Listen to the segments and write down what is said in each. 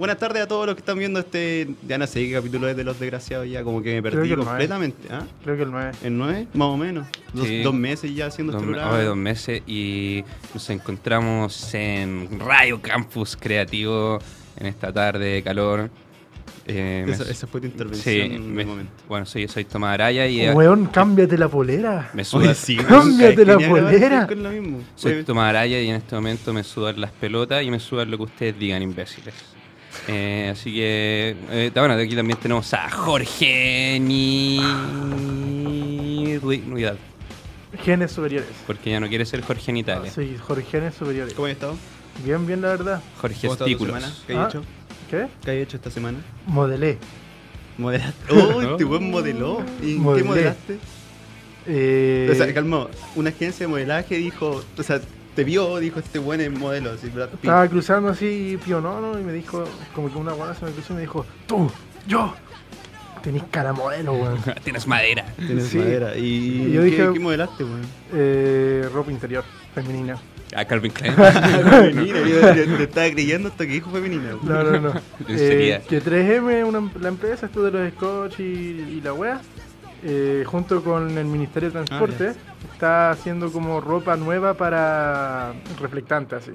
Buenas tardes a todos los que están viendo este. Ya no sé qué capítulo es de Los Desgraciados, ya como que me Creo perdí que completamente. ¿Ah? Creo que el 9. ¿El 9? Más o menos. Dos, Sí. dos meses ya haciendo este programa. dos meses y nos encontramos en Radio Campus Creativo en esta tarde de calor. Eh, me- Esa, esa fue tu intervención sí, en me- el momento. bueno, soy, soy Tomás Araya y eh, Weón, cámbiate la polera. me suda, Oye, sí, Cámbiate la polera. con lo mismo. soy Tomás Araya y en este momento me sudan las pelotas y me sudan lo que ustedes digan, imbéciles. Eh, así que, eh, bueno, aquí también tenemos a Jorge Ni... Rui- Ruidal, Genes superiores. porque ya no quiere ser Jorge Nitales. Sí, Jorge Genes superiores. ¿Cómo has estado? Bien, bien, la verdad. Jorge ¿Cómo ha estado tu Estículos. semana? ¿Qué Ah. has hecho? ¿Qué? ¿Qué has hecho esta semana? Modelé. ¿Modelaste? ¡Oh, este buen modeló! ¿Y en Modelé. qué modelaste? Eh, O sea, calma, una agencia de modelaje dijo, o sea, te vio, dijo este buen es modelo, así, Brad Pitt. estaba cruzando así pionono y me dijo, como que una guana se me cruzó y me dijo, tú, yo, tenés cara modelo, weón. Tienes madera. Tienes sí. madera. ¿Y, Y yo qué, dije- qué modelaste, weón? Eh, ropa interior, femenina. A Calvin Klein. femenina, yo te, te estaba creyendo hasta que dijo femenina. weón. No, no, no. Sería. Eh, que 3M, una, la empresa, esto de los scotch y, y la wea, eh, junto con el Ministerio de Transporte, está haciendo como ropa nueva para reflectante así.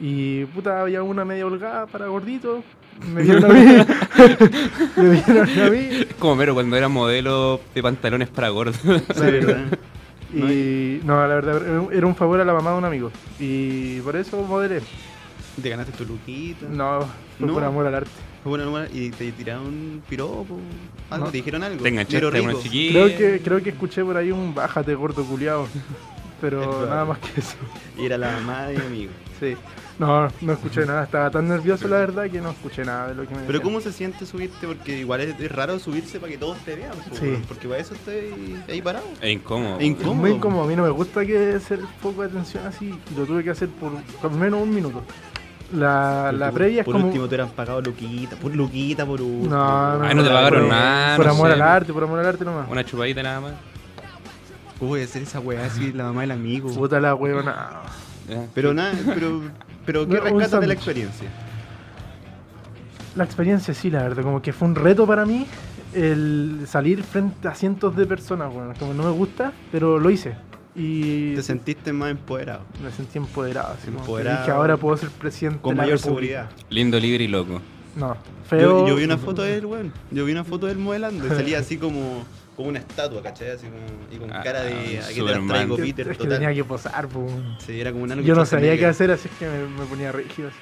Y puta, había una media holgada para gordito. Me vieron a mí. me vieron a mí. Como Mero cuando era modelo de pantalones para gordos. Y no, la verdad, era un- un favor a la mamá de un amigo. Y por eso modelé. Te ganaste tu luquita. No, fue No. por amor al arte. Fue y te tiraron piropo. Algo, No. te dijeron algo. Te enganchaste a una chiquilla. Creo que, creo que escuché por ahí un bájate gordo culiao. Es Pero nada más que eso. Y era la mamá de mi amigo. Sí. No, no escuché nada. Estaba tan nervioso la verdad que no escuché nada de lo que me Pero decían. ¿cómo se siente subirte? Porque igual es, es raro subirse para que todos te vean. po, Sí. Porque para eso estoy ahí parado. Es incómodo. Es incómodo. Es muy incómodo. A mí no me gusta que ser foco de atención así. y Lo tuve que hacer por al menos un minuto. La, la previa es por como. último te hubieran pagado luquita, por luquita, por último. No, no, Ay, no te pagaron por- nada, Por no amor sé. al arte, por amor al arte nomás. Una chupadita nada más. ¿Cómo voy a hacer esa weá así, la mamá del amigo? Puta la huevona. Ya. Pero nada, pero, pero ¿qué No, rescatas de la experiencia? La experiencia sí, la verdad, como que fue un reto para mí el salir frente a cientos de personas, bueno, como no me gusta, pero lo hice. Y Te sentiste más empoderado, me sentí empoderado, así como que Empoderado. dije, ahora puedo ser presidente con de la mayor República". seguridad. Lindo, libre y loco. No, feo. Yo, yo vi una foto de él, weón. Yo vi una foto de él modelando y salía así como, como una estatua, ¿cachai? Así como, y con Ah, cara de aquí te las traigo, Peter, es que total. tenía que posar, po. Sí, era como una Yo no sabía qué hacer, así que me, me ponía rígido. así.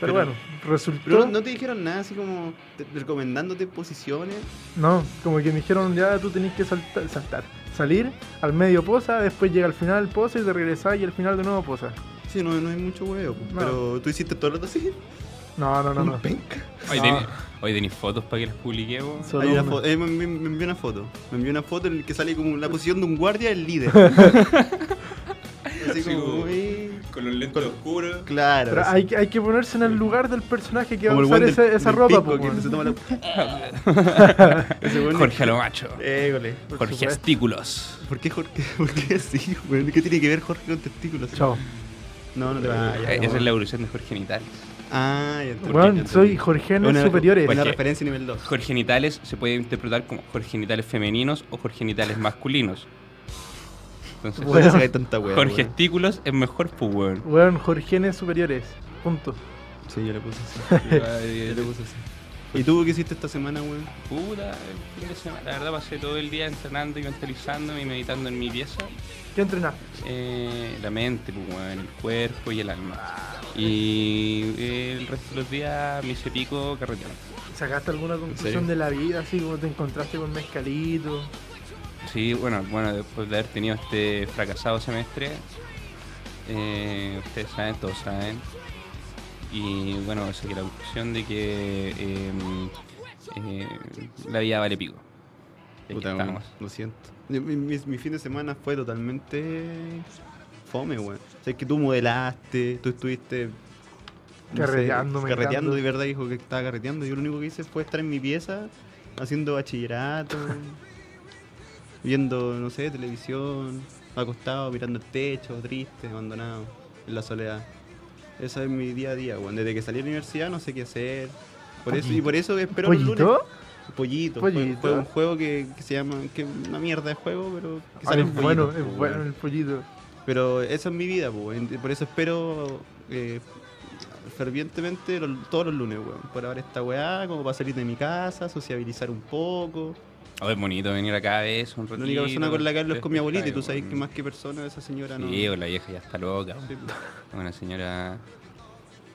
Pero, Pero- bueno, resultó. Pero no te dijeron nada así como te- recomendándote posiciones. No, como que me dijeron ya tú tenés que saltar, saltar. Salir, al medio posa, después llega al final posa y te regresás y al final de nuevo posa. Sí, no, no hay mucho huevo. No. Pero tú hiciste todo el rato así. No, no, no, un no. penca. Hoy, No. hoy tenéis fotos para que las publiquemos. Solo Hay una una. foto, eh, me, me- me envió una foto. Me envió una foto en la que sale como la posición de un guardia del líder. así Sí, como como- muy. Con los lentes oscuros. Claro. Pero hay, que- hay que ponerse en el lugar del personaje que va a como usar buen del- esa, esa del ropa, pisco po, que se toma la- Jorge a lo macho. Égole. Jorge supuesto. Estículos. ¿Por qué Jorge? ¿Por qué así? ¿Qué tiene que ver Jorge con testículos? Chao. No, no te. Eh, no. Esa es la evolución de Jorge Genitales. Ah, ya entendí, entendí. soy Jorgenes Una- superiores. Una referencia nivel 2. Jorge Genitales se puede interpretar como Jorge Genitales femeninos o Jorge Genitales masculinos. Entonces, Bueno. Bueno, tanta wea, Jorge weón. Estículos es mejor, pues, weón. Weón, Jorgenes superiores. Punto. Sí, yo le puse así. Yo le puse así. ¿Y tú qué hiciste esta semana, weón? Puta, el fin de semana. La verdad pasé todo el día entrenando y mentalizándome y meditando en mi pieza. ¿Qué entrenaste? Eh, la mente, pues, weón, el cuerpo y el alma. Y eh, el resto de los días me hice pico carreteando. ¿Sacaste alguna conclusión de la vida, así como te encontraste con mezcalito? Sí, bueno, bueno, después de haber tenido este fracasado semestre, eh, ustedes saben, todos saben. Y bueno, saqué la conclusión de que eh, eh, la vida vale pico. Puta, lo siento. Mi, mi- mi fin de semana fue totalmente fome, weón. O sea, es que tú modelaste, tú estuviste... no sé, Carreteando, meditando. Carreteando, de verdad dijo que estaba carreteando. Yo lo único que hice fue estar en mi pieza haciendo bachillerato, viendo, no sé, televisión, acostado, mirando el techo, triste, abandonado, en la soledad. Ese es mi día a día, weón. Desde que salí de la universidad no sé qué hacer. Por eso, y Pollito. por eso espero los lunes. ¿Pollito? Pollito. Fue- Pollito. Fue un juego que, que se llama. que es una mierda de juego, pero. Que sale es un bueno, pollito, es pues, bueno el pollito. Pero esa es mi vida, pues, weón. Por eso espero. eh, fervientemente todos los lunes, weón. Por ahora esta weá, como para salir de mi casa, sociabilizar un poco. Oh, es bonito venir acá a veces, un La ratito. única persona con la que hablo es con mi abuelita y tú sabes que más que persona esa señora no. Sí, pues la vieja ya está loca. Sí, pues. Es Una señora.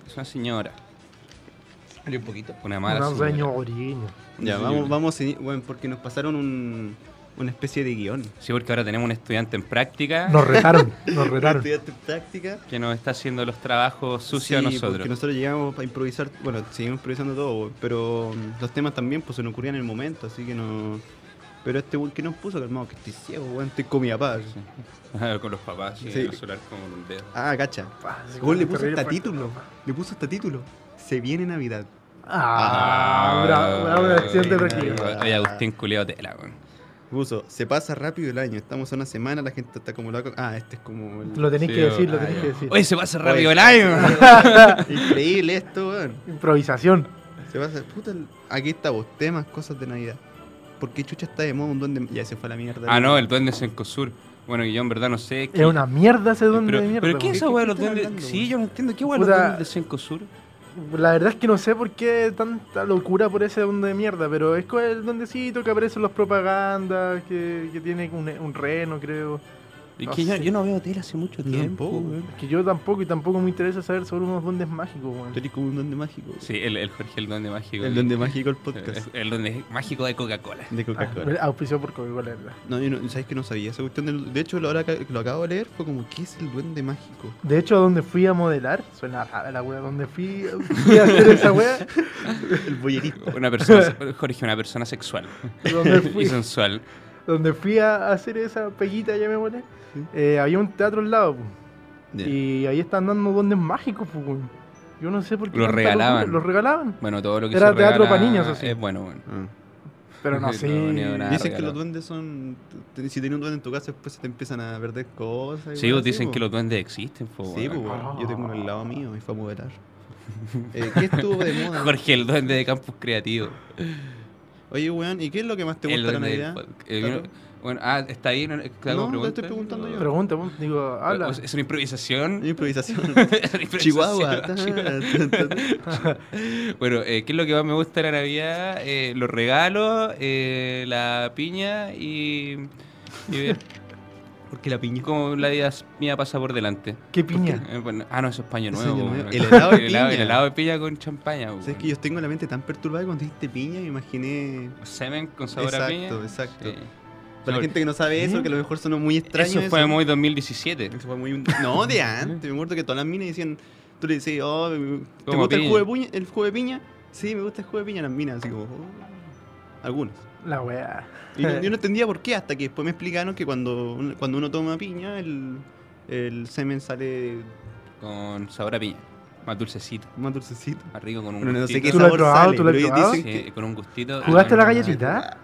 Es una señora. un poquito. Una mala Una señora. señorina. Ya, Sí, vamos, vamos, a- bueno, porque nos pasaron un, una especie de guion. Sí, porque ahora tenemos un estudiante en práctica Nos retaron, nos retaron. Estudiante en práctica. que nos está haciendo los trabajos sucios Sí, a nosotros. Porque nosotros llegamos a improvisar, bueno, seguimos improvisando todo, pero mm, los temas también pues se nos ocurrían en el momento, así que no. Pero este weón que nos puso, calmado, que estoy ciego, weón, estoy con mi papá. con los papás, sí, Sí. el celular con un dedo. Ah, cacha. Ah, sí, le puso hasta título. Le puso hasta título. Se viene Navidad. Ah, bravo, bravo, una acción de Agustín Culeo Tela, weón. Puso, se pasa rápido el año, estamos a una semana, la gente está como loca. Ah, este es como el... Lo tenéis Sí, que decir, lo ah, tenéis que decir. Oye, se pasa rápido Oye. el año. Increíble esto, weón. Improvisación. Se pasa, puta, aquí está vos, temas, cosas de Navidad. Porque Chucha está de moda un duende. Ya se fue a la mierda. ah, no, el duende Sencosur. Bueno, que yo en verdad no sé. Es una mierda ese duende pero, de mierda. pero ¿qué weón. es esa ¿Qué- weá de qué los duendes? Sí, yo no entiendo. ¿Qué weá de los duendes de Sencosur? La verdad es que no sé por qué tanta locura por ese duende de mierda, pero es el duendecito que aparece en las propagandas, que, que tiene un, un reno, creo. No que yo, yo no veo tele hace mucho tiempo. tampoco. weón. Es que yo tampoco, y tampoco me interesa saber sobre unos duendes mágicos, weón. Tú eres como un duende mágico. Sí, el, el Jorge, el duende mágico. El duende mágico, el El, podcast. el duende mágico de Coca-Cola. De Ah, Coca-Cola. auspiciado por Coca-Cola, ¿verdad? No, yo no, ¿sabes que no sabía esa cuestión? del- de hecho, ahora que lo acabo de leer fue como, ¿qué es el duende mágico? De hecho, donde fui a modelar, suena rara la wea, donde fui, fui a hacer esa wea, El boyerista. Una persona, Jorge, una persona sexual y sensual. Donde fui a hacer esa peguita, ya me molé, Sí. eh, había un teatro al lado, po. Ya. y ahí están dando duendes mágicos, po, weón. Yo no sé por qué. Los regalaban. Los regalaban. Bueno, todo lo que Era se teatro regala pa' niños, así. Es bueno, bueno. Ah. Pero no una- Dicen que los duendes son. Si tienes un duende en tu casa, después se te empiezan a perder cosas. Sí, así, dicen po. que los duendes existen, po, Sí, pues, bueno, yo tengo uno al lado mío y fue a modelar. Eh, ¿Qué estuvo de moda? Jorge, el duende de Campus Creativo. Oye, weón, ¿y qué es lo que más te El gusta de la Navidad? eh, bueno, ah, está ahí. ¿no? ¿Te hago No, te estoy preguntando yo. Pregunta, po, digo, habla. ¿Es una improvisación? Improvisación. Es una improvisación. Chihuahua. Bueno, eh, ¿qué es lo que más me gusta de la Navidad? Eh, los regalos, eh, la piña y, y ver ¿Por qué la piña? cómo la vida mía pasa por delante. ¿Qué piña? Eh, bueno, ah, no, eso es paño Eso es nuevo. El helado de el, helado, piña. el helado de piña con champaña. ¿Sabes weón. que yo tengo la mente tan perturbada que cuando dijiste piña me imaginé. Semen con sabor a piña. Exacto, exacto. Sí. Para la gente que no sabe eso, ¿Eh? que a lo mejor sonó muy extraño. Eso fue muy 2017. Eso fue muy. No, de antes. Me acuerdo que todas las minas decían. Tú le decías, oh, ¿te Como gusta el jugo, de puña, el jugo de piña? Sí, me gusta el jugo de piña. Las minas, así como. oh. Algunas. La wea. Y no- yo no entendía por qué, hasta que después me explicaron que cuando, cuando uno toma piña, el, el semen sale Con sabor a piña. Más dulcecito. más dulcecito. Más rico con un Bueno, no sé gustito. qué ¿Tú lo has probado? sale. ¿Tú lo has probado? Sí, que- con un gustito. ¿Jugaste la Ah, galletita?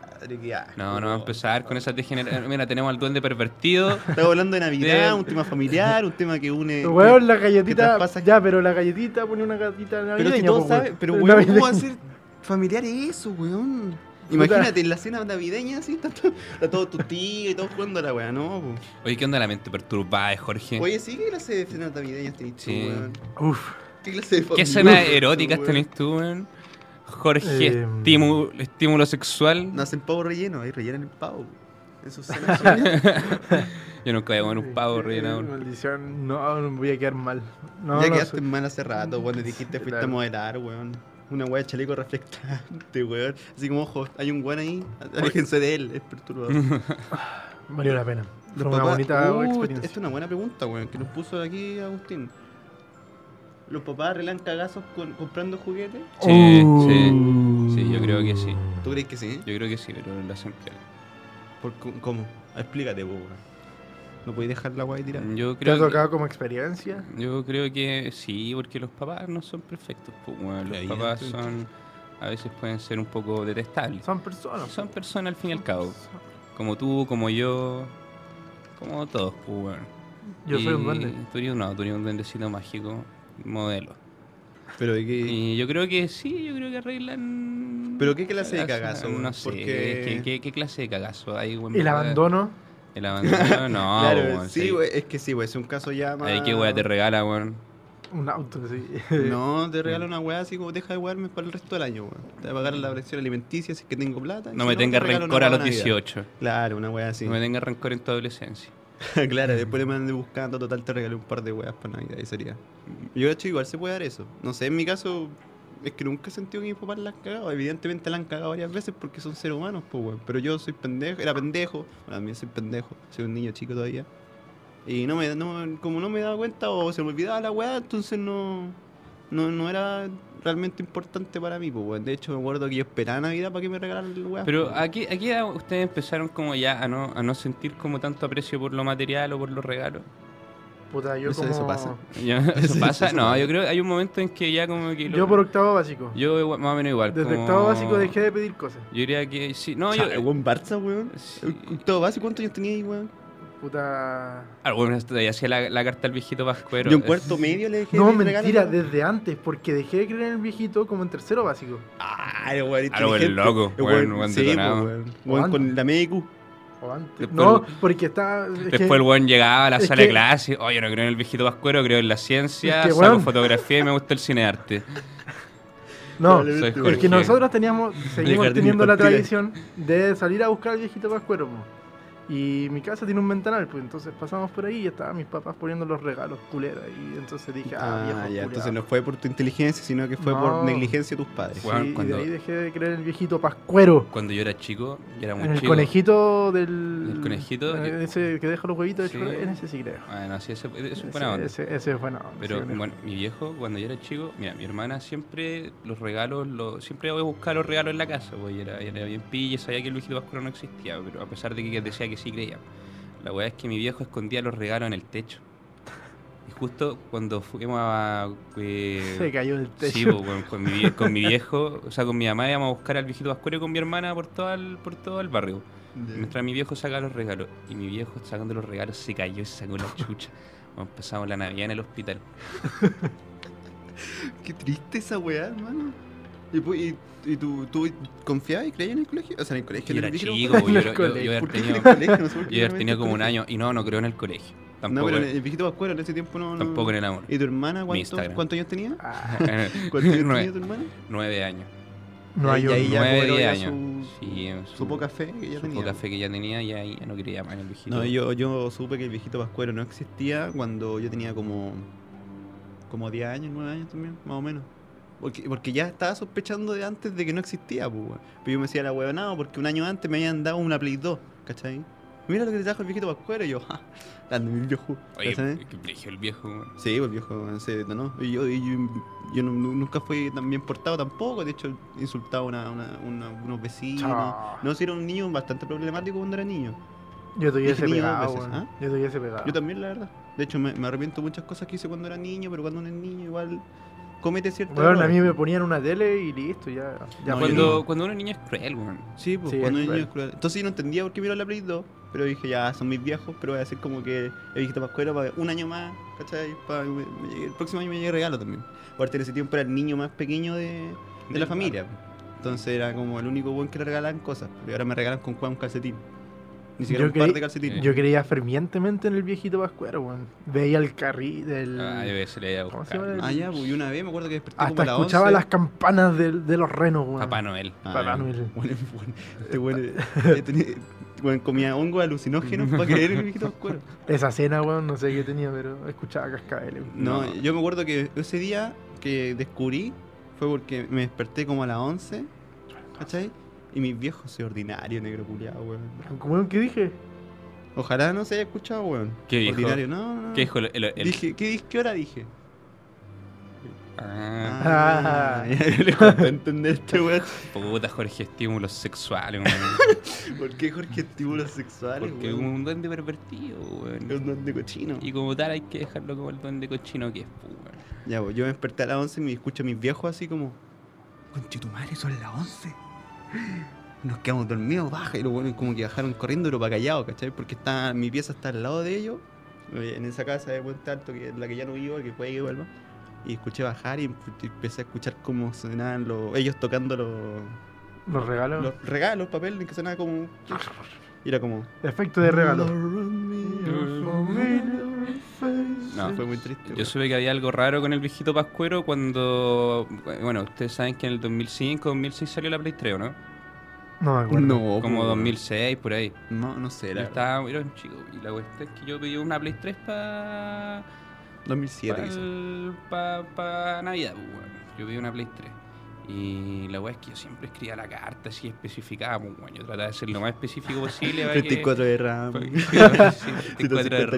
No, no va a empezar con esa degeneración. Mira, tenemos al duende pervertido. Estamos hablando de Navidad, De- un tema familiar, un tema que une. Weón, la galletita. traspasa- Ya, pero la galletita pone una galletita navideña. Pero si todos saben, pero weón, ¿cómo va a ser familiar eso, weón? Imagínate en la cena navideña así, está, todo- está todo tu tío y todos jugando a la weá, no, po. Oye, ¿qué onda la mente perturbada de Jorge? Oye, sí, ¿qué clase de cenas navideñas tenés tú, Sí. weón? Uf. ¿Qué clase de ¿Qué familia tú, eróticas weón? tenés tú, weón? Jorge, Eh, estímulo, estímulo sexual. No hacen pavo relleno, ahí rellenan el pavo. Eso es cenas Yo nunca voy a comer un pavo Eh, rellenado. Maldición, no, voy a quedar mal. No, ya no quedaste mal hace rato, weón, dijiste fuiste a Claro. modelar, weón. Una weá de chaleco reflectante, weón. Así como, ojo, hay un weón ahí, aléjense de él, es perturbador. Valió la pena. Fue Los una papás- bonita Uh, experiencia. Esta es una buena pregunta, weón, que nos puso aquí Agustín. ¿Los papás arreglan cagazos con- comprando juguetes? Sí, Uh. sí. Sí, yo creo que sí. ¿Tú crees que sí? Yo creo que sí, pero lo hacen peor. ¿Por cu- ¿Cómo? Explícate, weón. No podéis dejar la ahí tirada. Yo ¿Te ha creo, que, tocado como experiencia? yo creo que sí, porque los papás no son perfectos. pues, weón. Los papás son. A veces pueden ser un poco detestables. Son personas. Son personas al fin y al cabo. Como tú, como yo. Como todos, pues, weón. Yo soy un Y duende. Tú eres, no, tú eres un duendecito mágico. modelo. Pero de qué. Y yo creo que sí, yo creo que arreglan. ¿Pero qué clase de cagazo? No sé, Porque- ¿qué, qué, qué clase de cagazo hay? El abandono. El abandono, no, claro, weón, sí, sí. güey, es que sí, güey, es un caso ya más. Ahí qué weá te regala, weón. Un auto, sí. No, te regalo una weá así como deja de wearme para el resto del año, weón. Te va a pagar la pensión alimenticia si es que tengo plata. No si me te tengas regalo rencor a los weá de Navidad. 18. Claro, una weá así. No me tengas rencor en tu adolescencia. claro, después le mandé buscando, total te regalé un par de weas para Navidad y sería. Yo hecho igual se puede dar eso. No sé, en mi caso, es que nunca he sentido que mis papás la han cagado. Evidentemente la han cagado varias veces porque son seres humanos, pues weón. Pero yo soy pendejo, era pendejo. Bueno, también soy pendejo, soy un niño chico todavía. Y no me, no, como no me daba cuenta o se me olvidaba la weá, entonces no, no, no era realmente importante para mí, pues weón. De hecho, me acuerdo que yo esperaba Navidad para que me regalaran la weá. Pero aquí, aquí ustedes empezaron como ya a no, a no sentir como tanto aprecio por lo material o por los regalos. Puta, yo Eso- como... eso pasa. ¿Ya? ¿Eso pasa? No, yo creo que hay un momento en que ya como que... lo- Yo por octavo básico. Yo igual- más o menos igual. Desde como- octavo básico dejé de pedir cosas. Yo diría que sí. No, O yo... buen Barça, weón. Sí. Todo básico, ¿cuántos años tenía ahí, weón? Puta... Ah, bueno, todavía hacía la, la carta al viejito pascuero. Yo en cuarto medio le dejé No, regalo, mentira, weón. desde antes, porque dejé de creer en el viejito como en tercero básico. Ah, el weón Ah, el weón inteligente. loco, weón, weón- weón sí, detonado. weón. Weón Antes. con la MQ. Antes. Después no, porque está... es Después que- el weón llegaba a la sala de clase. Oye, no creo en el viejito pascuero, creo en la ciencia, Es que, saco fotografía y me gusta el cinearte. No, Dale, Soy vete, Jorge. es que nosotros teníamos, seguimos teniendo la tradición de salir a buscar al viejito pascuero. po. Y mi casa tiene un ventanal, pues entonces pasamos por ahí y estaban mis papás poniendo los regalos culeros. Y entonces dije, ah, Ah, viejo ya, entonces no fue por tu inteligencia, sino que fue No. por negligencia de tus padres. Sí, y cuando- de ahí dejé de creer en el viejito pascuero. Cuando yo era chico, yo era muy En el chico. conejito del. ¿El conejito? Ese que deja los huevitos de Sí. chocolate, en ese sí creo. Bueno, sí, ese, ese es Ese, buena onda. ese, ese es buena onda, Pero sí, bueno, mi viejo, cuando yo era chico, mira, mi hermana siempre los regalos, lo, siempre voy a buscar los regalos en la casa, pues y era, era bien pilla, sabía que el viejito pascuero no existía, pero a pesar de que decía que sí creía. La weá es que mi viejo escondía los regalos en el techo. Y justo cuando fuimos a... eh, Se cayó del techo. Sí, pues, con, mi, con mi viejo, o sea, con mi mamá íbamos a buscar al viejito pascuero y con mi hermana por todo el, por todo el barrio. Mientras mi viejo sacaba los regalos. Y mi viejo sacando los regalos se cayó y sacó la chucha. Bueno, empezamos la Navidad en el hospital. Qué triste esa weá, hermano. ¿Y, y, y tú, tú confiabas y creías en el colegio? O sea, en el colegio. Yo era chico, yo, yo, yo, yo haber ¿Por qué en tenido? No sé como un año. Y no, no creo en el colegio. colegio. No, Tampoco, pero en, el viejito pascuero en ese tiempo no. no- tampoco en el amor. ¿Y tu hermana cuánto, cuántos años tenía? Ah, ¿Cuántos años nueve, tenía tu hermana? nueve años. no hay ahí ya Nueve, años. su- Sí, Su poca fe que ya su tenía. poca fe que ya tenía y ahí ya no quería más en el viejito. No, yo, yo supe que el viejito pascuero no existía cuando yo tenía como como 10 años, 9 años también, más o menos. Porque, porque ya estaba sospechando de antes de que no existía, pues, weón. Pero yo me decía la huevonada porque un año antes me habían dado una Play 2, ¿cachai? Mira lo que te trajo el viejito pascuero y yo, ja, dando mi viejo. Oye, qué brillo el viejo. weón. Sí, pues el viejo se detonó. Y yo, y yo, yo nu- nunca fui tan bien portado tampoco. De hecho, insultaba a una, una- una- unos vecinos. Chao. No, si era un niño bastante problemático cuando era niño. Yo niño dos pegado, veces, weón. ¿ah? Yo tuviese pegado. Yo también, la verdad. De hecho, me, me arrepiento de muchas cosas que hice cuando era niño, pero cuando uno es niño igual comete ciertos Bueno, a mí me ponían una tele y listo, ya. ya No, Cuando, no. cuando uno es niño es cruel, weón. Sí, pues Sí, cuando es un niño es cruel. Entonces yo no entendía por qué miró la Play 2, pero dije, ya, son mis viejos, pero voy a decir como que el viejito pascuero para un año más, ¿cachai? Para que me- me llegue- el próximo año me llegue regalo también. Aparte en ese tiempo era el niño más pequeño de, de la familia. pues. Entonces era como el único buen que le regalaban cosas. Y ahora me regalan con Juan un calcetín. Ni siquiera Yo un par creí- de calcetines. Yo creía fervientemente en el viejito pascuero, weón. Veía el carril del. Ah, yo veces le a ¿Cómo se llama? Ah, ya, pues y una vez me acuerdo que desperté como Hasta a las escuchaba 11. las campanas del- de, los renos, weón. Papá Noel. Ah, Papá Noel. Bueno, bueno, este bueno, eh, bueno, comía hongos alucinógenos para creer en el viejito pascuero. Esa cena, weón, no sé qué tenía, pero escuchaba cascabeles. weón. No, No. yo me acuerdo que ese día que descubrí fue porque me desperté como a las 11, ¿cachai? Y mis viejos soy ordinario, negro culiado, weón. ¿Cómo que dije? Ojalá no se haya escuchado, weón. ¿Qué dijo? Ordinario, no, no. ¿Qué dijo el, el- el- Dije, ¿qué, di- ¿Qué hora dije? Ah, Ah. ya le costó entender este weón. puta Jorge, estímulos sexuales, weón. ¿Por qué Jorge estímulos sexuales, Porque es weón? un duende pervertido, Es weón. un don de cochino. Y como tal hay que dejarlo como el duende cochino que es, pues, weón. Ya, pues yo me desperté a las 11 y me escucho a mis viejos así como, Conche tu madre, son las 11. Nos quedamos dormidos, baja. Y los buenos como que bajaron corriendo, pero para callado, ¿cachai? Porque está, mi pieza está al lado de ellos, eh, en esa casa de Puente Alto, que es la que ya no vivo, que puede que vuelva. Y escuché bajar y empe- empecé a escuchar cómo sonaban los, ellos tocando los, Los regalos. los regalos, papel, que sonaba como. Era como. Efecto de regalo. No. Fue muy triste. Yo supe que había algo raro con el viejito Pascuero cuando. Bueno, ustedes saben que en el 2005, 2006 salió la Play 3, ¿o no? No me acuerdo. No, Como po, 2006, por ahí. No, no sé, Yo era estaba, era un chico. Y la cuestión es que yo pedí una Play 3 para. 2007 Para quizás. pa, Navidad, weón. Yo pedí una Play 3. Y la weá es que yo siempre escribía la carta así especificada, pues, weón. Yo trataba de ser lo más específico posible. para que- 34 de RAM. para que- sí, 34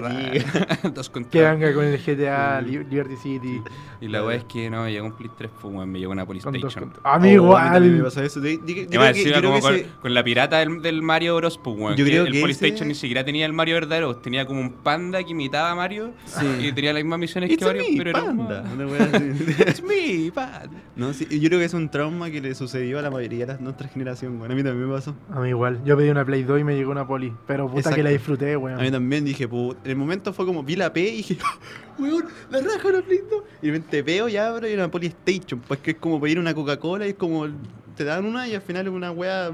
de 150 RAM, dos Que venga con el GTA, Li- Liberty City. Y la weá es que no, llegó un Play 3, pues, me llegó una Con dos PlayStation. cont- A mí Oh, a mí también me pasó eso. Yo creo que- que con, la pirata del, del Mario Bros. Pues, weón, Yo que creo el que PlayStation ese- ni siquiera tenía el Mario verdadero, tenía como un panda que imitaba a Mario y tenía las mismas misiones It's que Mario, me, pero era un panda. It's me, panda. No, sí, yo creo que es un trauma que le sucedió a la mayoría de nuestra generación, weón. A mí también me pasó. A mí igual. Yo pedí una Play 2 y me llegó una Poli. Pero puta Exacto. que la disfruté, A mí weón. también dije, put, en el momento fue como, vi la P y dije, weón, la raja la Play 2. Y de repente veo y abro y una Polystation, pues que es como pedir una Coca-Cola y es como, te dan una y al final es una wea,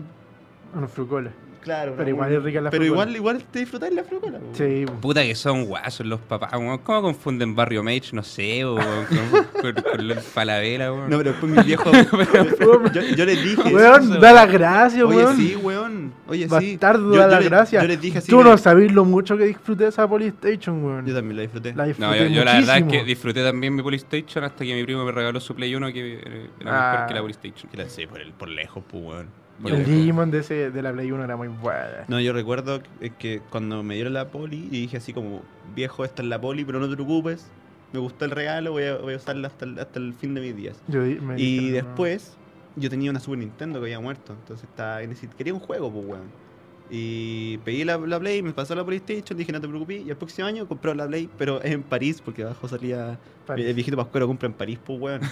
Unos frucoles. Claro. Pero igual es rica la Pero igual, igual te disfrutas la frucola. Sí. Puta que son guasos los papás, weón. ¿Cómo confunden Barrio Mage? No sé, weón, con, con, con la Palavera, weón. No, pero después mis viejos, yo, yo les dije, Weón, da las gracias, oye, weón. sí, weón, oye, sí. Bastardo, Yo- da yo las le- gracias. Yo les dije así. Tú que- no sabés lo mucho que disfruté de esa Polystation, weón. Yo también la disfruté. La disfruté No, yo, yo la verdad es que disfruté también mi PlayStation hasta que mi primo me regaló su Play 1 que era Ah. mejor que la PlayStation. Que la sé, por, el, por lejos, pues, weón. Yo- El. Digimon de, ese, de la Play 1 era muy buena. No, yo recuerdo que, que cuando me dieron la poli, y dije así como, viejo, esta es la poli, pero no te preocupes, me gustó el regalo, voy a, voy a usarla hasta el, hasta el fin de mis días. Yo Y no. después, yo tenía una Super Nintendo que había muerto, entonces estaba, quería un juego, pues, weón. Y pedí la, la Play, me pasó la PlayStation, dije no te preocupes, y el próximo año compré la Play, pero es en París, porque abajo salía, París. el viejito Pascuero compra en París, pues, weón.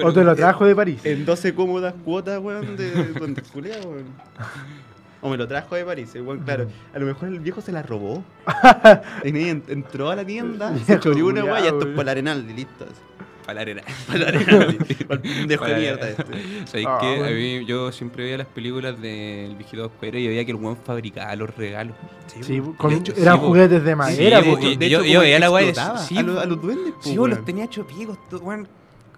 No. O te lo trajo de París. En 12 cómodas cuotas, weón, de donde culea, weón. O me lo trajo de París, el weón, claro. A lo mejor el viejo se la robó. entró a la tienda, se choreó una weá y esto es para el arenal, y listo. así. Para la arena. Para el arenal, para el pendejo de mierda este. ¿Sabes Ah, qué? A bueno. mí, yo siempre veía las películas del viejito Pascuero y veía que el weón fabricaba los regalos. Sí, po. con- de hecho, eran sí, juguetes de madera, Sí, de yo- hecho, yo veía la weá sí, a, los, a los duendes, Sí, vos los weón. tenía hecho piegos, weón.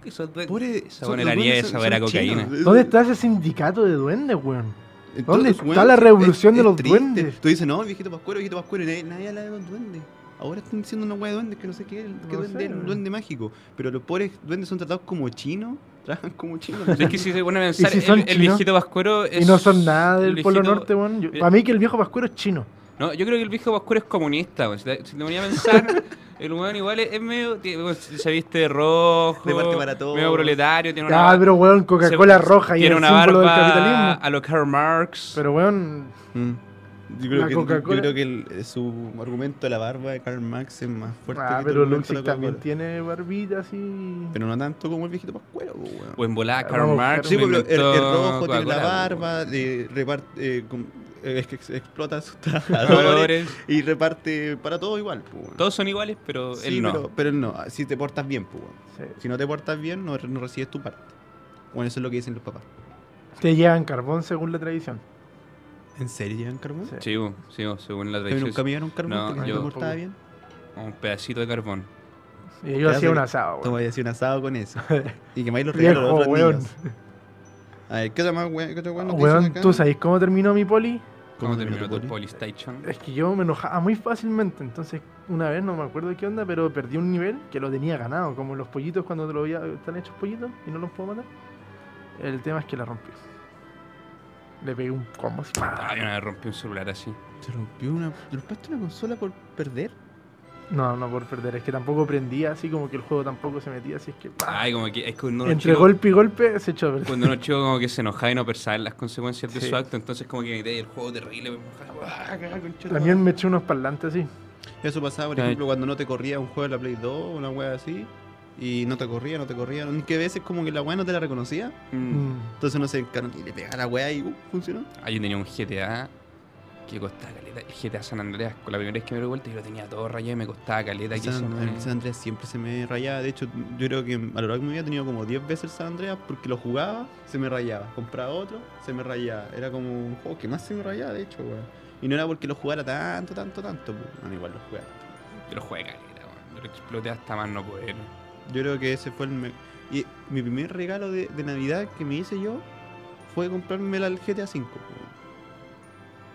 Esos duendes- Pobre- esa los era nieve, esa era cocaína. chinos. ¿Dónde está ese sindicato de duendes, weón? Entonces, ¿Dónde weón, está la es- revolución de es los triste. duendes? Tú dices, no, viejito pascuero, viejito pascuero, y nadie, nadie habla de los duendes. Ahora están diciendo una weá de duendes que no sé qué, qué No duende duende mágico. Pero los pobres duendes son tratados como chinos, trabajan como chinos. Es que si se pone a pensar, si el, viejito Pascuero es. Y no son nada el del Polo viejito- Norte, weón. Eh, Para mí que el viejo Pascuero es chino. No, yo creo que el viejo Pascuero es comunista, weón. Si te, si te ponía a pensar, el weón igual es, es medio. tiene- se viste de rojo. Reparte para todos. Medio proletario, tiene una. Ah, pero weón, Coca-Cola roja y tiene el una símbolo del barba capitalismo. A lo Karl Marx. Pero weón, Mm. Yo creo, que, yo Coca-Cola- creo que el- eh, su argumento de la barba de Karl Marx es más fuerte ah, que pero la también tiene barbita así. Pero no tanto como el viejito pascuero, weón. o en volada, Ah, Karl vamos, Marx. Sí, porque el, rojo tiene la barba, de, reparte, eh, eh, es que ex- explota a sus trabajadores y reparte para todo igual. weón. Todos son iguales, pero Sí, él no. pero, pero él no, si te portas bien, pues. Sí. Si no te portas bien, no, no recibes tu parte. Bueno, eso es lo que dicen los papás. Te llevan carbón según la tradición. ¿En serio llevan carbón? Sí. Sí, bo, sí, bo, según la ¿A mí tradición. nunca me dieron carbón No, porque yo- me portaba tampoco. bien? Un pedacito de carbón. Y yo hacía un de- asado, weón. voy a decir un asado con eso. y que me los regalos los otros weón. niños. A ver, ¿qué otra más, weón? ¿Qué otra weón dicen Weón, acá? ¿tú sabes cómo terminó mi poli? ¿Cómo ¿Cómo terminó tu tu Polystation? Es que yo me enojaba muy fácilmente, entonces una vez no me acuerdo qué onda, pero perdí un nivel que lo tenía ganado, como los pollitos cuando te lo veía, están hechos pollitos y no los puedo matar. El tema es que la rompí. Le pegué un combo así. Yo una vez rompí un celular así. ¿Se rompió una... ¿Te rompaste una consola por perder? No, no por perder, es que tampoco prendía así, como que el juego tampoco se metía, así es que. ¡pah! Ay, como que es que cuando uno Entre chico- golpe y golpe se echó a perder. Cuando uno chico como que se enojaba y no pensaba en las consecuencias de Sí. su acto, entonces como que metía el juego terrible, me tu También me eché unos parlantes así. Eso pasaba, por Ay. ejemplo, cuando no te corría un juego de la Play 2 una wea así. Y no te corría, no te corría. Ni que veces como que la wea no te la reconocía. Mm. Mm. Entonces se encarnó y le pegaba la wea y uh, funcionó. Ah, yo tenía un GTA Que costaba caleta. El GTA San Andreas, con la primera vez que me lo vuelta, yo lo tenía todo rayado y me costaba caleta. Que se San, me- el San Andreas siempre se me rayaba. De hecho, yo creo que a lo largo de mi vida he tenido como 10 veces el San Andreas porque lo jugaba, se me rayaba. Compraba otro, se me rayaba. Era como un juego que más se me rayaba, de hecho, weón. Y no era porque lo jugara tanto, tanto, tanto. Bueno, igual lo jugaba. Yo lo jugué caleta, weón. Yo lo exploté hasta más no poder. Yo creo que ese fue el. me- Y mi primer regalo de, de Navidad que me hice yo fue comprarme el GTA V.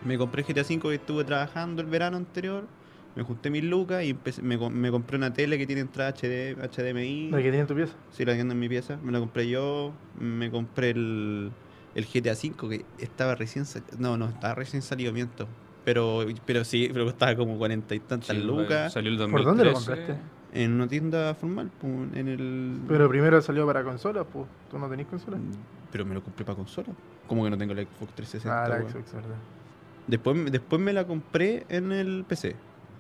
Me compré el GTA V que estuve trabajando el verano anterior. Me junté mis lucas y empecé- me, com- me compré una tele que tiene entrada HD, HDMI. ¿La que tiene en tu pieza? Sí, la tengo en mi pieza. Me la compré yo. Me compré el, el GTA V que estaba recién salido. No, no, estaba recién salido, miento. Pero, pero sí, pero costaba como cuarenta y tantas Sí, lucas. Salió el 2013. ¿Por dónde lo compraste? En una tienda formal, pues, en el. Pero primero salió para consolas, pues. ¿Tú no tenés consolas? Pero me lo compré para consola. Como que no tengo la Xbox 360. Ah, la weón? Xbox, verdad. Después, después me la compré en el PC.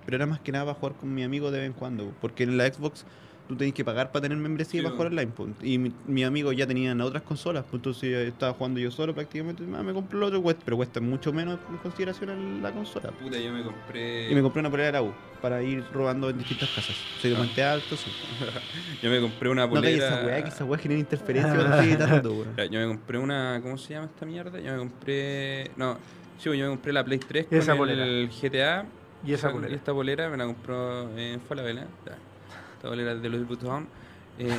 Pero era más que nada para jugar con mi amigo de vez en cuando. Porque en la Xbox tú tenés que pagar para tener membresía Sí, para jugar online. pues. Y mi, mi amigo ya tenían otras consolas. Pues entonces yo estaba jugando yo solo prácticamente. Ah, me compré el otro, pero cuesta mucho menos en consideración en la consola. pues. Puta, yo me compré. Y me compré una polera de la U para ir robando en distintas casas. Soy de Ah. Puente Alto, sí. Yo me compré una No que polera. esa weá, que esa weá genera interferencia cuando estoy editando, weón. Yo me compré una. ¿Cómo se llama esta mierda? Yo me compré. No, sí, yo me compré la Play 3 Y con esa el polera. GTA. Y esa Y polera. esta bolera me la compró en Falabella. Ya. De. Eh,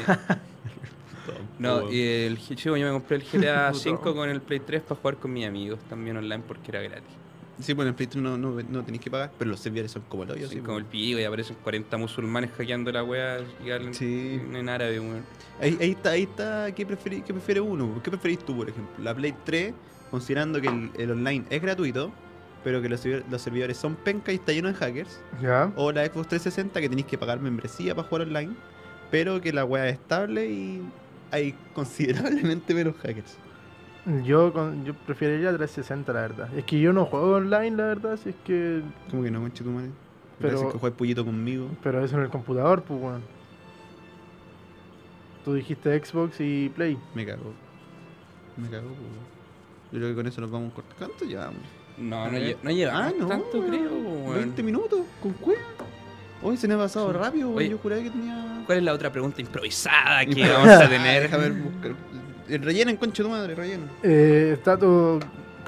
no, y el chico, yo me compré el GTA. 5 con el Play 3 para jugar con mis amigos también online porque era gratis. Sí, bueno, en Play 3 no, no, no tenéis que pagar, pero los servidores son como el hoyo, sí, como el pico y aparecen 40 musulmanes hackeando la wea y hablan Sí. en árabe, weón. Ahí, ahí está, ahí está, ¿qué, preferi- qué prefiere uno? ¿Qué preferís tú, por ejemplo? La Play 3, considerando que el, el online es gratuito, pero que los, los servidores son penca y está lleno de hackers. Ya. O la Xbox 360, que tenéis que pagar membresía para jugar online, pero que la weá es estable y hay considerablemente menos hackers. Yo, con, yo preferiría 360, la verdad. Es que yo no juego online, la verdad, si es que. Como que no, conche tu madre. Pero- que juegas pollito conmigo. Pero eso en el computador, pues, weón. Tú dijiste Xbox y Play. Me cago. Me cago, po. Yo creo que con eso nos vamos cortando. ¿Cuánto llevamos? No, no, no lleva Ah, no, tanto, creo, weón. 20 minutos, con cueva. Hoy se me ha pasado Sí. rápido. Oye. Yo juraba que tenía. ¿Cuál es la otra pregunta improvisada que Ah, vamos a tener? Déjame ver, buscar. El relleno en concha de tu madre, relleno. Eh, está todo.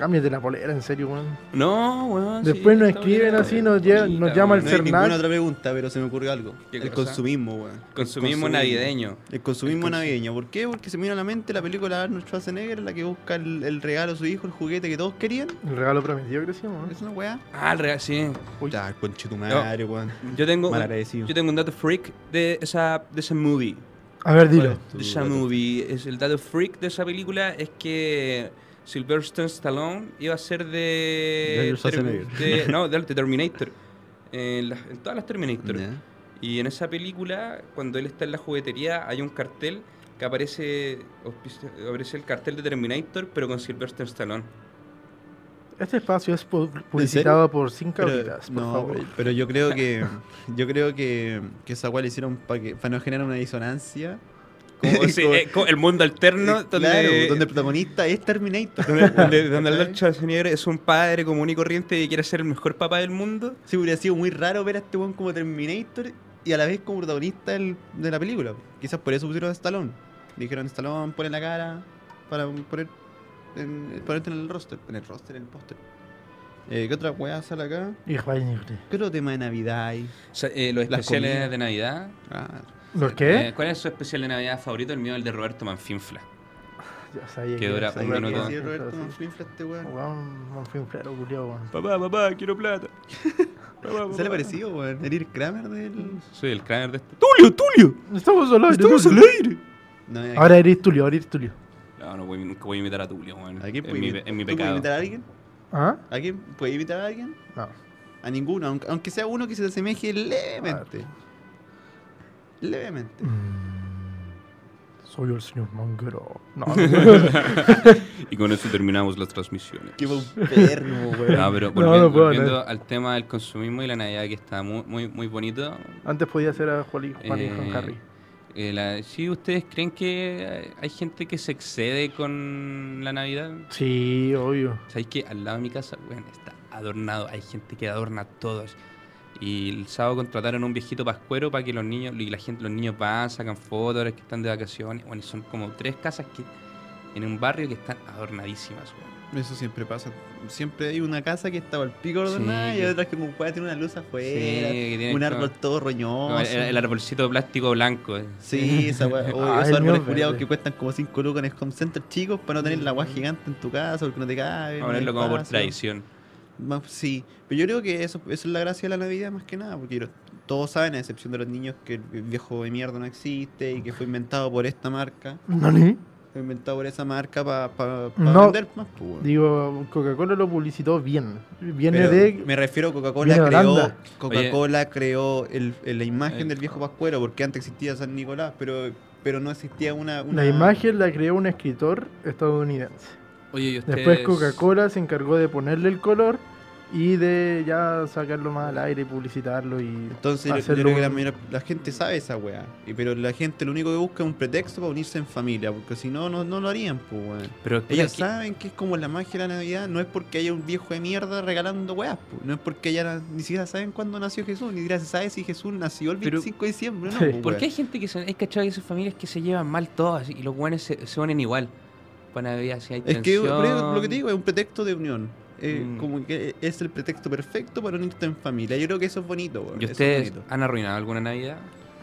Cámbiate la polera, en serio, weón. No, weón. Después sí, nos escriben así, nos lle- bonita, nos llama el. No hay Cernac. ninguna otra pregunta, pero se me ocurrió algo. ¿Qué el consumismo, weón. El Consumismo navideño. El consumismo El navideño. ¿Por qué? Porque se me viene a la mente la película de Arnold Schwarzenegger, la que busca el, el regalo a su hijo, el juguete que todos querían. El regalo prometido, crecimos, ¿no? Es una weá. Ah, el regalo, sí. Uy. Ya, weón. Yo tengo, Mal agradecido. yo tengo un dato freak de esa, de esa movie. A ver, dilo. De esa dato. movie. Es el dato freak de esa película es que Sylvester Stallone iba a ser De de. De- no, de, de Terminator. En, todas las Terminator. Y en esa película, cuando él está en la juguetería, hay un cartel que aparece, aparece el cartel de Terminator, pero con Sylvester Stallone. Este espacio es pu- publicitado por Cinco por no, favor. pero, yo creo que yo creo que, que esa le hicieron para que para no generar una disonancia. Como, sí, Como- como el mundo alterno, Eh, donde, claro, donde el protagonista es Terminator. donde, donde, donde. Arnold Schwarzenegger es un padre común y corriente y quiere ser el mejor papá del mundo. Sí, hubiera sido muy raro ver a este weón como Terminator y a la vez como protagonista del- de la película. Quizás por eso pusieron a Stallone. Dijeron Stallone, pone la cara para poner en, ponerte en el roster. En el roster, en el póster. Eh, ¿Qué otra weá sale acá? ¿Qué otro tema de Navidad hay? O sea, eh, los Las especiales comidas. de Navidad. Ah, ¿Los qué? Eh, ¿Cuál es su especial de Navidad favorito? El mío, el de Roberto Manfinfla. Ya sabía que dura sabía un minuto. Roberto. Manflinfla este weón. Weón, culiao, weón. Papá, papá, quiero plata. Papá, ¿Se le parecido, weón? ¿El Eric Kramer del...? Soy el Kramer de este. ¡Tulio, Tulio! Estamos al aire. ¡Estamos al aire! No, Ahora eres Tulio, ahora eres Tulio. No, no voy, nunca voy a imitar a Tulio, weón. ¿A quién puede puedes imitar a alguien? ¿Ah? ¿A quién? ¿Puedes imitar a alguien? No. A ninguno, aunque, aunque sea uno que se te asemeje levemente. Levemente. Mm, Soy el señor Manguero. No, no, no. Y con eso terminamos las transmisiones. Qué enfermo, weón. No, pero No, volviendo, no puedo, volviendo no. al tema del consumismo y la Navidad que está muy, muy, muy bonito. Antes podía ser a Juan y, Juan y eh, Juan Harry. eh, la- ¿Sí ustedes creen que hay- gente que se excede con la Navidad? Sí, obvio. ¿Sabéis que al lado de mi casa, weón, está adornado. Hay gente que adorna todo. Y el sábado contrataron a un viejito pascuero para que los niños, y la gente, los niños van, sacan fotos, ahora que están de vacaciones. Bueno, y son como tres casas que en un barrio que están adornadísimas. Eso siempre pasa. Siempre hay una casa que está al pico ordenada Sí. y otras que como puede tener una luz afuera. Sí, un como- árbol todo roñoso. El, el arbolcito de plástico blanco. eh. Sí, esa weá. O Ah, esos el mío árboles verde. que cuestan como 5 lucas en el home center chicos para no tener la weá gigante en tu casa porque no te cabe. No ponerlo como por tradición. Más- Sí, pero yo creo que eso, eso es la gracia de la Navidad más que nada, porque todos saben, a excepción de los niños, que el viejo de mierda no existe y que fue inventado por esta marca, ¿No ni? fue inventado por esa marca para No. vender más. pues, weón. Digo, Coca-Cola lo publicitó bien. Viene Pero de. Me refiero, Coca-Cola viene de creó. Coca-Cola creó el, el- la imagen El- del viejo Pascuero, porque antes existía San Nicolás, pero, pero no existía una, una- La imagen la creó un escritor estadounidense. Oye, ¿y ustedes... Después Coca-Cola se encargó de ponerle el color y de ya sacarlo más al aire y publicitarlo y Entonces yo- yo, hacerlo creo que la, mayor- la gente sabe esa weá, y, pero la gente lo único que busca es un pretexto para unirse en familia, porque si no, no, no lo harían, pues weón. Pero que- saben que es como la magia de la Navidad, no es porque haya un viejo de mierda regalando weas, po. no es porque ya ni siquiera saben cuándo nació Jesús, ni siquiera se sabe si Jesús nació el Pero- 25 de diciembre, ¿no? Sí. po, ¿Por weón. qué hay gente que se... Hay cachado que esas familias que se llevan mal todas y los guanes se, se unen igual? Para Navidad si hay Es que tensión. por eso, lo que te digo es un pretexto de unión. Eh, Mm. Como que es el pretexto perfecto para unirte en familia. Yo creo que eso es bonito, weón. ¿Y eso ustedes bonito. han arruinado alguna Navidad?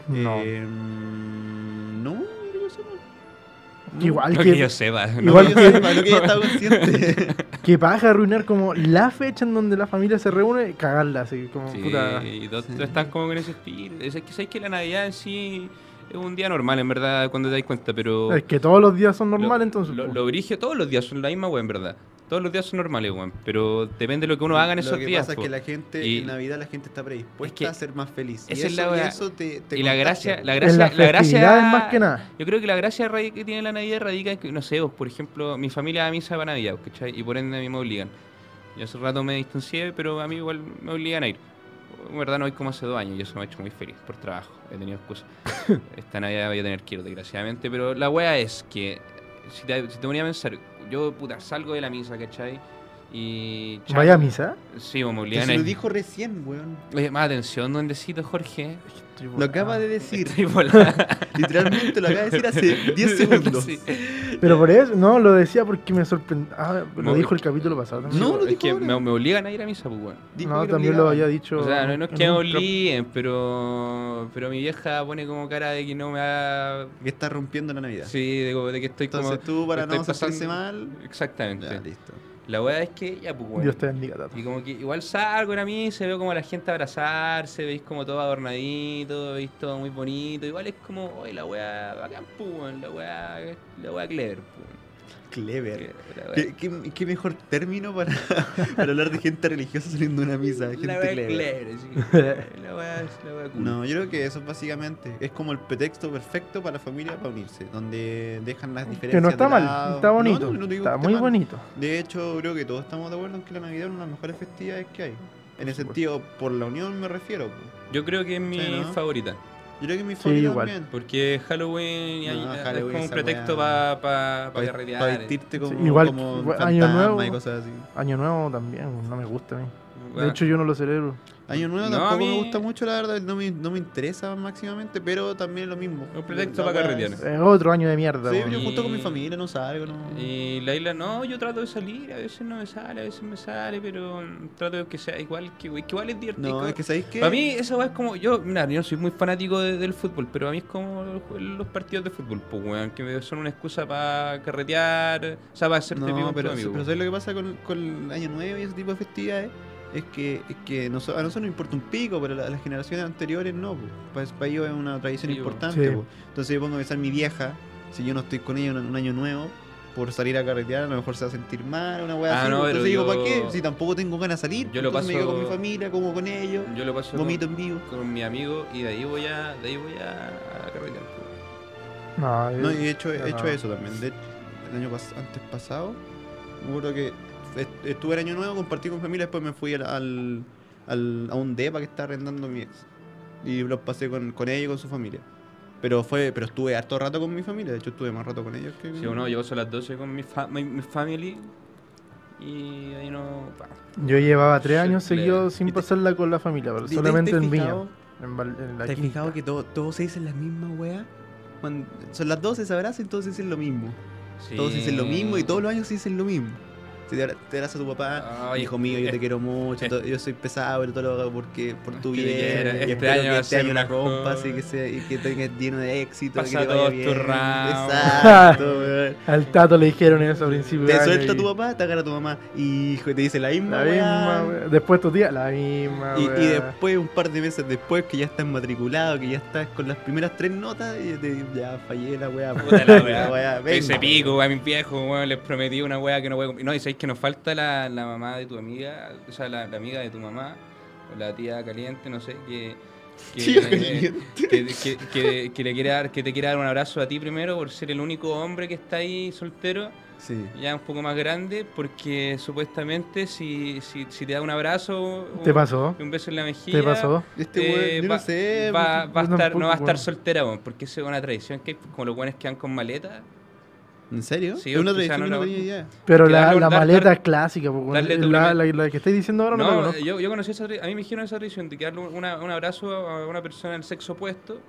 No. Eh, no, yo creo que eso no. No. Igual No que, que yo sepa. ¿no? No, Igual yo que- sepa, lo que estaba consciente. que paja arruinar como la fecha en donde la familia se reúne, cagarla así como Sí, puta. y todos Sí. están como con ese espíritu. Es que sabes que la Navidad en sí es un día normal, en verdad, cuando te das cuenta, pero... Es que todos los días son normales entonces. Lo, lo brigio, todos los días son la misma, weón, en verdad. Todos los días son normales, weón. Pero depende de lo que uno haga en esos Lo que días. pasa es po. que la gente, Y- en Navidad la gente está predispuesta Es que a ser más feliz. Y es eso, la y eso te, te y la gracia, la gracia, las la gracia más que nada. Yo creo que la gracia que tiene la Navidad radica en que, no sé, vos, por ejemplo, mi familia va a misa para Navidad, ¿cachai? Y por ende a mí me obligan. Yo hace rato me distancié, pero a mí igual me obligan a ir. En verdad no voy como hace dos años y eso me ha hecho muy feliz por trabajo. He tenido excusas. Esta Navidad voy a tener que ir, desgraciadamente. Pero la wea es que, si te, si te ponía a pensar, yo, puta, salgo de la misa, ¿cachai? Y... chao. ¿Vaya a misa? Sí, obligan se lo dijo recién, weón. Oye, más atención, duendecito, Jorge. Lo acaba de decir. Literalmente lo acaba de decir hace 10 segundos. Sí. Pero por eso, no, lo decía porque me sorprendió. Ah, lo No, dijo el capítulo pasado también. No, lo es dijo que me, me obligan a ir a misa, pues, weón. Dijo No, también lo había dicho. O sea, no, no es que me obliguen, pero pero mi vieja pone como cara de que no me ha... Que está rompiendo la Navidad. Sí, de, que estoy Entonces como... tú, para no pasando- mal, Exactamente. ya, listo. La weá es que, ya, pues, Tato. Y como que igual salgo a mí, se veo como a la gente abrazarse, veis como todo adornadito, veis todo muy bonito. Igual es como, oye, la weá bacán, pues, la weá, la weá clever, pues. Clever. ¿Qué, qué, qué mejor término para, para hablar de gente religiosa saliendo de una misa? Gente La clever. clever, sí. La es la cool. No, yo creo que eso básicamente es como el pretexto perfecto para la familia para unirse, donde dejan las diferencias. Que no está de mal, está bonito. no, no digo está muy mal. bonito. De hecho, creo que todos estamos de acuerdo en que la Navidad es una de las mejores festividades que hay. En el sentido, por la unión me refiero. Yo creo que es mi favorita. Yo creo que mi Sí, favorita igual. también. Porque Halloween, No, Halloween, es como un pretexto para pa, pa Para carretear. vestirte como, Sí, igual como que- un Año fantasma Nuevo. y cosas así. Año Nuevo también, no me gusta a mí. Weá. De hecho, yo no lo celebro. Año Nuevo No, tampoco mí- me gusta mucho, la verdad. No me, no me interesa máximamente, pero también es lo mismo. Un pretexto La pa' weá carretear. es- otro año de mierda, Sí, yo junto con mi familia no salgo, no. Y la isla, no, yo trato de salir, a veces no me sale, a veces me sale, pero mm, trato de que sea igual, que, que igual es divertido. No, es que sabéis que. Para mí esa es como, yo, mira, yo no soy muy fanático de- del fútbol, pero a mí es como los, partidos de fútbol, pues weón, que son una excusa para carretear, o sea, para hacerte pico No, con pero, pero ¿sabes lo que pasa con, con el Año Nuevo y ese tipo de festividades? Es que, es que noso- a nosotros nos importa un pico, pero a las generaciones anteriores no. Pues. Para, ellos es una tradición Sí, importante. Sí. Entonces yo pongo a pensar mi vieja, si yo no estoy con ella en un año nuevo, por salir a carretear, a lo mejor se va a sentir mal, una weá Ah, así. no, Entonces digo, ¿para qué? Si tampoco tengo ganas de salir, Yo lo entonces me quedo con mi paso- familia, como con ellos, Yo lo paso vomito en vivo. con, con mi amigo y de ahí voy a, de ahí voy a, carretear. No, No, y he hecho, he hecho no. eso también. De, el año pas- antes pasado, me acuerdo que estuve el año nuevo, compartí con familia, después me fui al, al, al- a un depa que está arrendando mi ex. Y los pasé con, con ella y con su familia. Pero fue pero estuve harto rato con mi familia, de hecho estuve más rato con ellos que Si uno llegó a las 12 con mi, fa- mi, mi family y ahí no. pa. Yo llevaba tres Sí, años seguidos sin ¿Y te- pasarla con la familia, pero ¿Te- solamente en Viña. En, Val- en la ¿Te has fijado que todo- todos se dicen las mismas weas? Cuando son las 12, se abrazan y todos se dicen lo mismo. Todos dicen lo mismo y todos los años se dicen lo mismo. Te, te abraza tu papá, Ay, hijo mío, yo es- te quiero mucho, es- yo soy pesado, pero todo lo hago porque, por tu bien. y este año que a este año la mejor. rompas y que, sea, y que tengas lleno de éxito. Pasa que te vaya bien. Exacto, weón. Al Tato le dijeron eso al principio. de Te suelta y- tu papá, te agarra tu mamá. Hijo, y te dice la misma, La misma, wea. Después tu tía, la misma. Y, y después, un par de meses después, que ya estás matriculado, que ya estás con las primeras tres notas, y te ya fallé la weá. Puta la weá. weá, Ese pico, a mi viejo, weón, les prometí una weá que no voy a cumplir. No, y que nos falta la, la mamá de tu amiga, o sea, la, la amiga de tu mamá, o la tía caliente, no sé, que. que- Tía eh, que, que- que- que le quiere dar, que te quiere dar un abrazo a ti primero por ser el único hombre que está ahí soltero, Sí. ya un poco más grande, porque supuestamente si, si, si te da un abrazo, ¿Te un- pasó? un beso en la mejilla, ¿Te pasó? Este eh, va, no sé. va- va a estar, no va a estar soltera, porque es una tradición que hay, como los buenos que van con maleta. ¿En serio? Sí, es una tradición que no no tenía idea. Pero Que la, darle- la dar- maleta dar- clásica, pues, la, la, la que estáis diciendo ahora no, la No, conozco. yo, yo conocí esa a mí me dijeron esa tradición de que darle una- un abrazo a una persona del sexo opuesto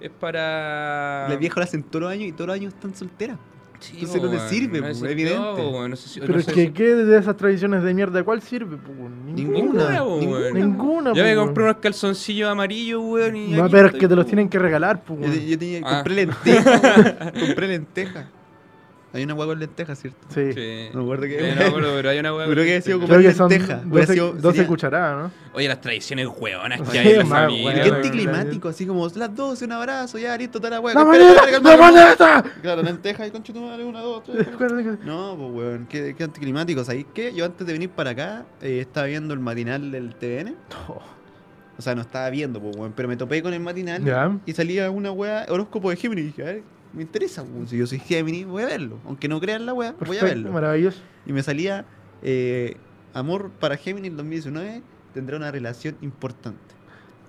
es para... Las viejas lo hacen todos los años y todos los años están solteras. Sí, entonces no sirve, no pues, les evidente. sirve, no, no sé si- Pero no es sé que, si- ¿qué de esas tradiciones de mierda? ¿Cuál sirve? pues? Ninguna. Ninguna, weón. ninguna. Ninguna, Yo me compré unos calzoncillos amarillos, weón, y No, pero es que te los tienen que regalar, pues, Yo, weón. yo tenía, Ah. compré lentejas. compré lentejas. Hay una hueá con lentejas, ¿cierto? Sí. Sí. No me acuerdo que- no, pero, pero hay una weá Creo que con- ha sido como Creo que son lenteja. Hubiera 12, sido- 12 sería- cucharadas, ¿no? Oye, las tradiciones hueonas que hay en la familia. hueón. Bueno, anticlimático, así como las 12, un abrazo, ya listo, toda la hueá. ¡La espera, ¡La maleta! Claro, lentejas y concha tu madre, una, dos, tres. No, pues weón, qué, qué anticlimático. ¿Sabéis qué? Yo antes de venir para acá eh, estaba viendo el matinal del TVN. O sea, no estaba viendo, pues weón, pero me topé con el matinal y salía una weá, horóscopo de Géminis. Y dije, a ver, me interesa. Si yo soy Géminis, voy a verlo. Aunque no crean la weá, voy a verlo. maravilloso. Y me salía eh, Amor para Géminis 2019 tendrá una relación importante.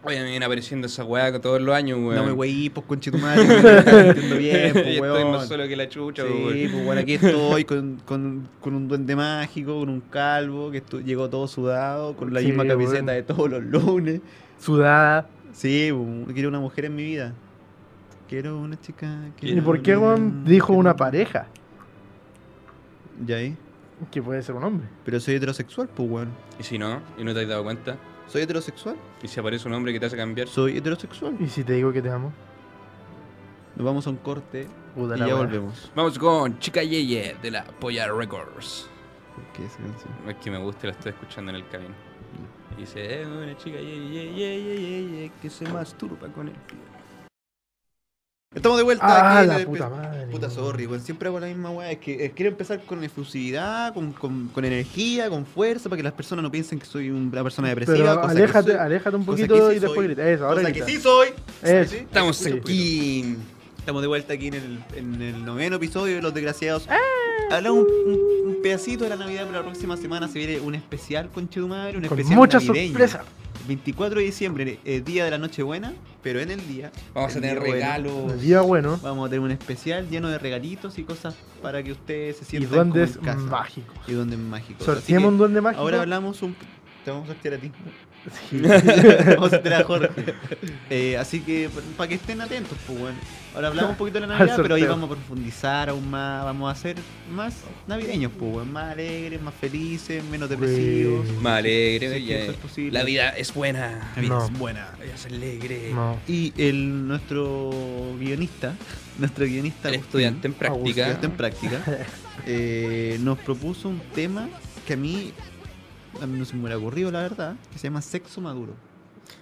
Oye, me viene apareciendo esa weá todos los años, weón. No me weí, pues estás sintiendo bien, Yo pues estoy weón. más solo que la chucha, Sí, weón. pues bueno, aquí estoy con, con, con un duende mágico, con un calvo que llegó todo sudado, con la Sí, misma camiseta de todos los lunes. Sudada. Sí, pues, quiero una mujer en mi vida. Quiero una chica. ¿Y quiero por qué, una- weón, dijo una pareja? Ya ahí. Que puede ser un hombre. Pero soy heterosexual, pues weón. Y si no, y no te has dado cuenta, Soy heterosexual. y si aparece un hombre que te hace cambiar, Soy heterosexual. ¿Y si te digo que te amo? Nos vamos a un corte Puta y ya volvemos. vamos con Chica Yeye de la Polla Records. ¿Por qué esa canción? Es que me gusta y la estoy escuchando en el camino. Y dice, es una chica yeye, yeye, yeye, yeye, que se masturba con el pie. Estamos de vuelta Ah, aquí en la el puta madre. Puta sorry, weón. Siempre hago la misma weá. Es que quiero empezar con efusividad, con, con, con energía, con fuerza, para que las personas no piensen que soy una persona depresiva. Pero aléjate, soy- aléjate un cosa que poquito sí y después soy. grita. Eso, ahora cosa grita. que sí soy. Eso. ¿Sí? Estamos aquí. Estamos de vuelta aquí en el, en el noveno episodio de Los Desgraciados. ¡Ah! Hablamos un, un- un pedacito de la Navidad, pero la próxima semana se viene un especial con Chetumadre, un Con especial muchas navideño. sorpresas. 24 de diciembre, eh, día de la Nochebuena, pero en el día. Vamos a tener bueno, regalos. El día bueno. Vamos a tener un especial lleno de regalitos y cosas para que ustedes se Y sientan duendes como en casa. mágicos. Y duendes mágicos. Así Sorteemos un duende mágico. ahora hablamos un... Te vamos a sortear a ti. Sí. vamos a sortear a Jorge. Eh, así que para que estén atentos, pues bueno. Ahora hablamos un poquito de la Navidad, pero ahí vamos a profundizar aún más. Vamos a ser más navideños, pues bueno. Más alegres, más felices, menos depresivos. Más alegre, Sí, que ya. eso es posible. La vida es buena. La vida No. es buena. La vida es alegre. No. Y el nuestro guionista, nuestro guionista Agustín, estudiante en práctica. estudiante en práctica, eh, nos propuso un tema que a mí, a mí no se me hubiera ocurrido, la verdad, que se llama sexo maduro.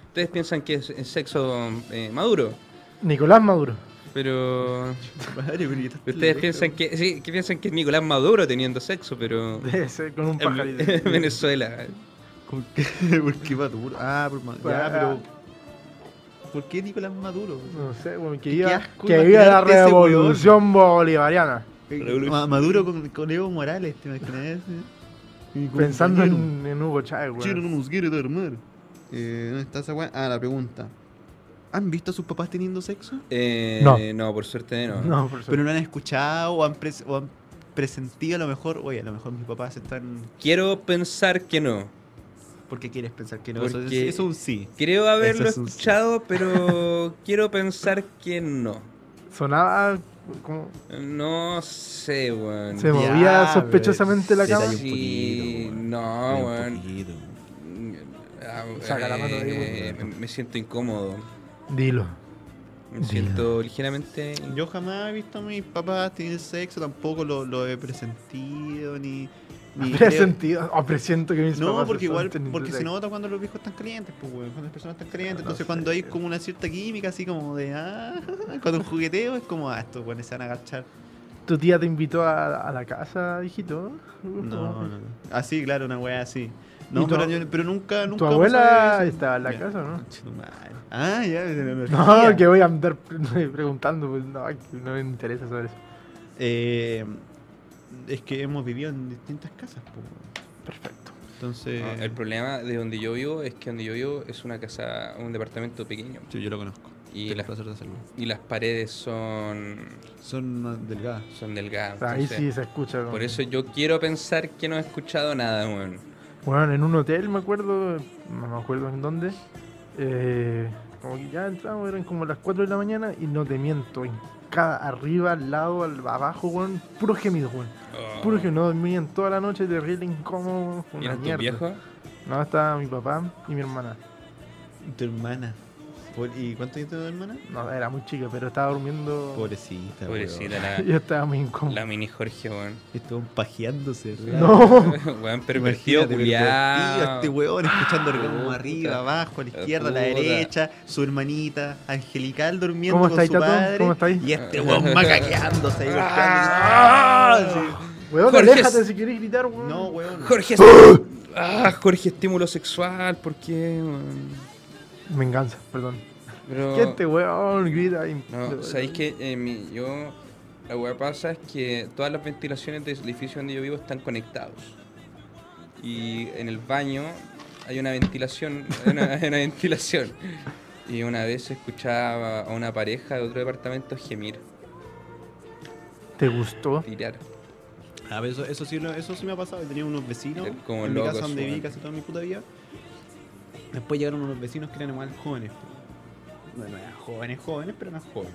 Ustedes piensan que es, es sexo eh, maduro, Nicolás Maduro. Pero Madre, ustedes piensan que sí, que piensan que es Nicolás Maduro teniendo sexo, pero Debe ser con un pajarito. en Venezuela. ¿Por qué? ¿Por qué Maduro? Ah, por Ma- ya, Ah. pero... ¿Por qué Nicolás Maduro? No sé, bueno, que Qué iba, asco que iba la revolución bolivariana. Ma- Maduro con, con Evo Morales, ¿te imaginas? Pensando en, en Hugo Chávez, Chino no nos quiere dar mal. Eh, ¿Dónde está esa weá? Ah, la pregunta. ¿Han visto a sus papás teniendo sexo? Eh, No. no, por suerte no. No, por Pero no han escuchado o han, pres- o han presentí a lo mejor, oye, a lo mejor mis papás están... Quiero pensar que no. ¿Por qué quieres pensar que no? Eso, es, eso es un sí. Creo haberlo es sí. escuchado, pero quiero pensar que no. Sonaba como. No sé, weón. Se Ya, movía sospechosamente la cama. Sí, poquito, no, weón. poquito. Ah, Saca la mano de ahí, eh, me siento incómodo. Dilo. Me siento ligeramente. Yo jamás he visto a mis papás tener sexo, tampoco lo, lo he presentido, ni... ni Habría creo- sentido. Oh, presiento que mis No, papás porque igual, porque se nota cuando los viejos están calientes, pues, weón, cuando las personas están calientes. No Entonces, sé, cuando hay como una cierta química, así como de, ah, cuando un jugueteo, es como, ah, estos weones se van a agachar. ¿Tu tía te invitó a, a la casa, hijito? No, no, no. Así, claro, una weá así. No, ¿Y tu- pero, yo- pero nunca, nunca. ¿Tu abuela estaba en la Ya, casa o no? Ah, ya, No, que voy a andar pre- preguntando, pues no, no me interesa saber eso. Eh, es que hemos vivido en distintas casas, pues. Perfecto. Entonces. No, el problema de donde yo vivo es que donde yo vivo es una casa, un departamento pequeño. Sí, yo lo conozco. Y las, placer de hacerlo. y las paredes son, Son delgadas. son delgadas. Ahí entonces, sí se escucha. Por eso yo quiero pensar que no he escuchado nada, weón. Bueno, en un hotel me acuerdo, no me acuerdo en dónde. eh, como que ya entramos, eran como las 4 de la mañana y no te miento, en cada arriba, al lado, al, abajo, weón, puro gemido, weón. Oh. Puro que no dormían toda la noche, terrible incómodo, una ¿Eran tus mierda. viejos? No, estaba mi papá y mi hermana. Tu hermana. Por- ¿Y cuánto tiene tu hermana? No, era muy chica, pero estaba durmiendo. Pobrecita, Pobrecita, weón. Yo estaba muy incómodo. la, la mini Jorge, weón. Estuvo pajeándose, ¿verdad? No. weón, pervertido, Imagínate, Este weón escuchando orgasmo Puta. arriba, abajo, a la izquierda, a la Puta. derecha, su hermanita angelical durmiendo ¿Cómo con estáis, su Tato? padre. ¿Cómo estáis? Y este weón macaqueándose ahí, Ah, golpeando. Weón, Jorge, aléjate es- si querés gritar, weón. No, weón. Jorge, ah, Jorge, estímulo sexual, ¿por qué? weón? Venganza, perdón. Pero, ¿Qué este weón grita ahí? no, sabéis que eh, mi- yo, la weá pasa es que todas las ventilaciones del edificio donde yo vivo están conectados. Y en el baño hay una ventilación, hay una, hay una ventilación. Y una vez escuchaba a una pareja de otro departamento gemir, ¿Te gustó? tirar. A ver, eso, eso, sí, lo- eso sí me ha pasado. Tenía unos vecinos como en mi casa donde viví casi toda mi puta vida. Después llegaron unos vecinos que eran igual jóvenes. Bueno, eran jóvenes, jóvenes, pero no jóvenes.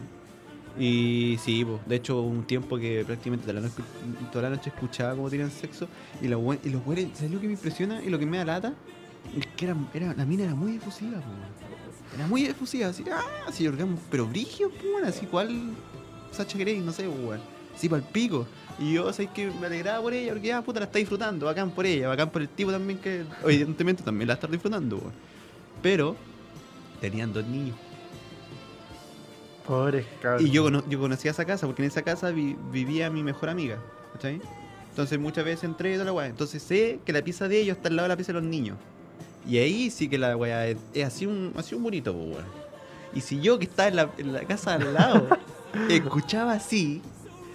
Y sí, de hecho, hubo un tiempo que prácticamente toda la noche, la escuchaba cómo tenían sexo. Y, buen- y los güeyes, ¿sabes lo que me impresiona y lo que me da lata? Es que era, era, la mina era muy efusiva, po. Era muy efusiva, así, ah, así, orgasmo, pero brigio, po, así, cual Sacha Grey, no sé, po. Así para el pico. Y yo, ¿sabes que Me alegraba por ella, porque ya, puta, la está disfrutando, bacán por ella, bacán por el tipo también que, evidentemente, también la está disfrutando, weón. Pero, tenían dos niños. Pobre cabrón. Y yo, yo conocía esa casa, porque en esa casa vi- vivía mi mejor amiga, ¿cachai? Entonces muchas veces entré y toda la weá. Entonces sé que la pieza de ellos está al lado de la pieza de los niños. Y ahí sí que la weá es, es así un, así un bonito, weón. Y si yo que estaba en la, en la casa al lado, escuchaba así,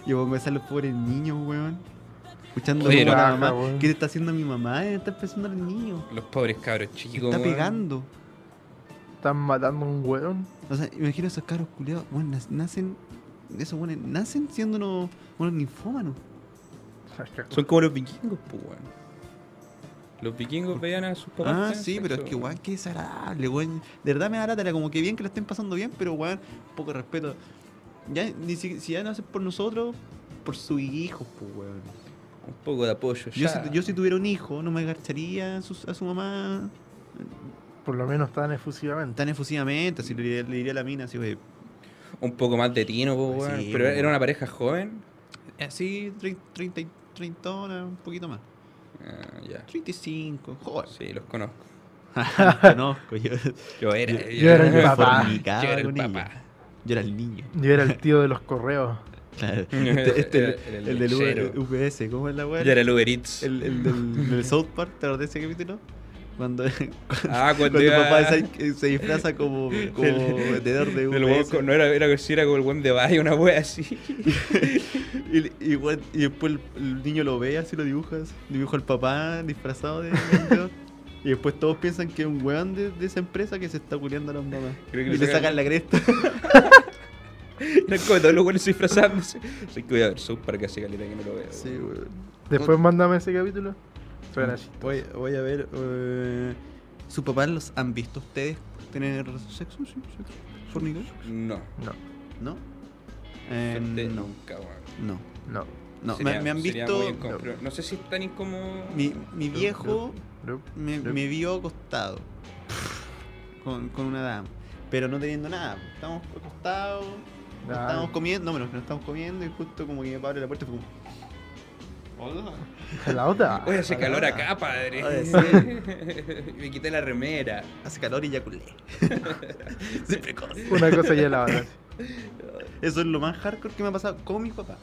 yo pongo a pensar los pobres niños, weón. Escuchando Oye, como la no, mamá. weón. ¿Qué te está haciendo mi mamá? Eh, Está empezando al niño. Los pobres cabros chicos. Está weón. pegando. Están matando a un weón. O sea, imagino esos cabros culiados, bueno, nac- nacen, esos buenos, nacen siendo unos, unos ninfómanos. Son como los vikingos, pues, weón. Los vikingos veían a sus papás. Ah, sí, pero es que, weón. qué desagradable, weón. De verdad me da lata, como que bien que lo estén pasando bien, pero, weón, poco respeto. Ya, ni si, si ya no hacen por nosotros, por sus hijos, pues, weón. Un poco de apoyo. Yo si, yo si tuviera un hijo, no me agacharía a su, a su mamá Por lo menos tan efusivamente. tan efusivamente, así le, diría- le diría a la mina, así, güey. Un poco más de tino, pues, weón. Sí, pero era una pareja joven. Así, 30, 30, un poquito más. Ah, ya. 35, joder. Sí, los conozco. Conozco, yo. Yo era. Yo- yo era el papá. Yo era el papá. Yo era el niño. Yo era el tío de los correos. Claro. Este, este, Era- el, era el el del. V- UPS, ¿cómo es la weá? Yo era el Uber Eats. El, el del, del South Park, ¿te acordás de ese capítulo? Cuando, Ah, cuando cuando tu iba- papá se, se disfraza como, como vendedor de UPS. no era, era que sí, era como el buen de Valle, una wea así. Y, y, y después el, el niño lo ve, así lo dibujas. Dibuja al papá disfrazado de vendedor. Y después todos piensan que es un weón de, de esa empresa que se está culiando a las mamás. Creo que Y le sacan- sacan la cresta. Eran como todos los buenos disfrazándose. Así que voy a ver South para que hace caleta que no lo veo. Sí, weón. Después mándame ese capítulo. Suena así. Voy, voy a ver. Eh, ¿Sus papás los han visto ustedes tener sexo? Sí, sexo. ¿Fornicar? No. No, ¿No? Eh, no. nunca, weón. No. no. No, Sería- me, me han visto. no sé si es tan incómodo. Mi, mi viejo No, me, no. me vio acostado con, con una dama, pero no teniendo nada. Estábamos acostados, Ah. estábamos comiendo, no, pero no estábamos comiendo y justo como que mi papá abre la puerta y fue como. Hola. La otra. Oye, hace Hola. calor acá, padre. Oye, sí. me quité la remera. Hace calor y ya culé. Siempre cosa. Una cosa y la otra. Eso es lo más hardcore que me ha pasado con mi papá.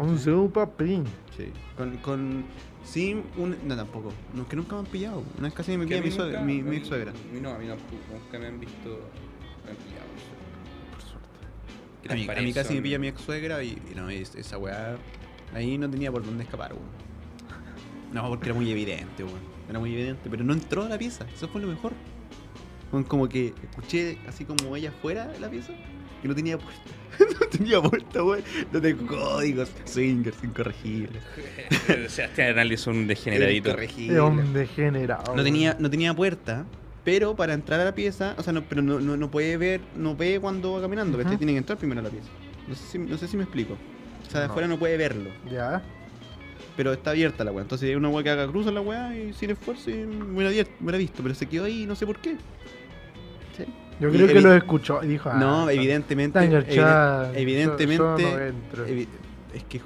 Un su papín. Sí. Con, con sin un. No, tampoco. No, que nunca me han pillado. Una vez casi me pilla mi, suegra- mi, mi mí- ex suegra. a mí No, a mí no, nunca me han visto. Me han pillado. Por suerte. A mí, a casi me pilla mi ex suegra y, y no, es- esa weá. Ahí no tenía por dónde escapar, weón. No, porque era muy evidente, weón. Era muy evidente, pero no entró a la pieza. Eso fue lo mejor. Como que escuché así como ella fuera de la pieza y no tenía puerta. no tenía puerta, weón. No tengo códigos. Swingers, incorregibles. Sebastián Hernández es un degeneradito. Es un degenerado. No tenía, no tenía puerta, pero para entrar a la pieza, o sea, no, pero no, no, no puede ver, no ve cuando va caminando, Ujú. ¿cachai? Tiene que entrar primero a la pieza. No sé si, no sé si me explico. O sea, de No. afuera no puede verlo, Ya. pero está abierta la weá. Entonces hay una weá que haga cruz en la weá y sin esfuerzo y me abier- me visto, pero se quedó ahí y no sé por qué. ¿Sí? Yo creo que evi- lo escuchó y dijo. ah, no, está- evidentemente. Evidentemente. Yo- yo no evi- es que.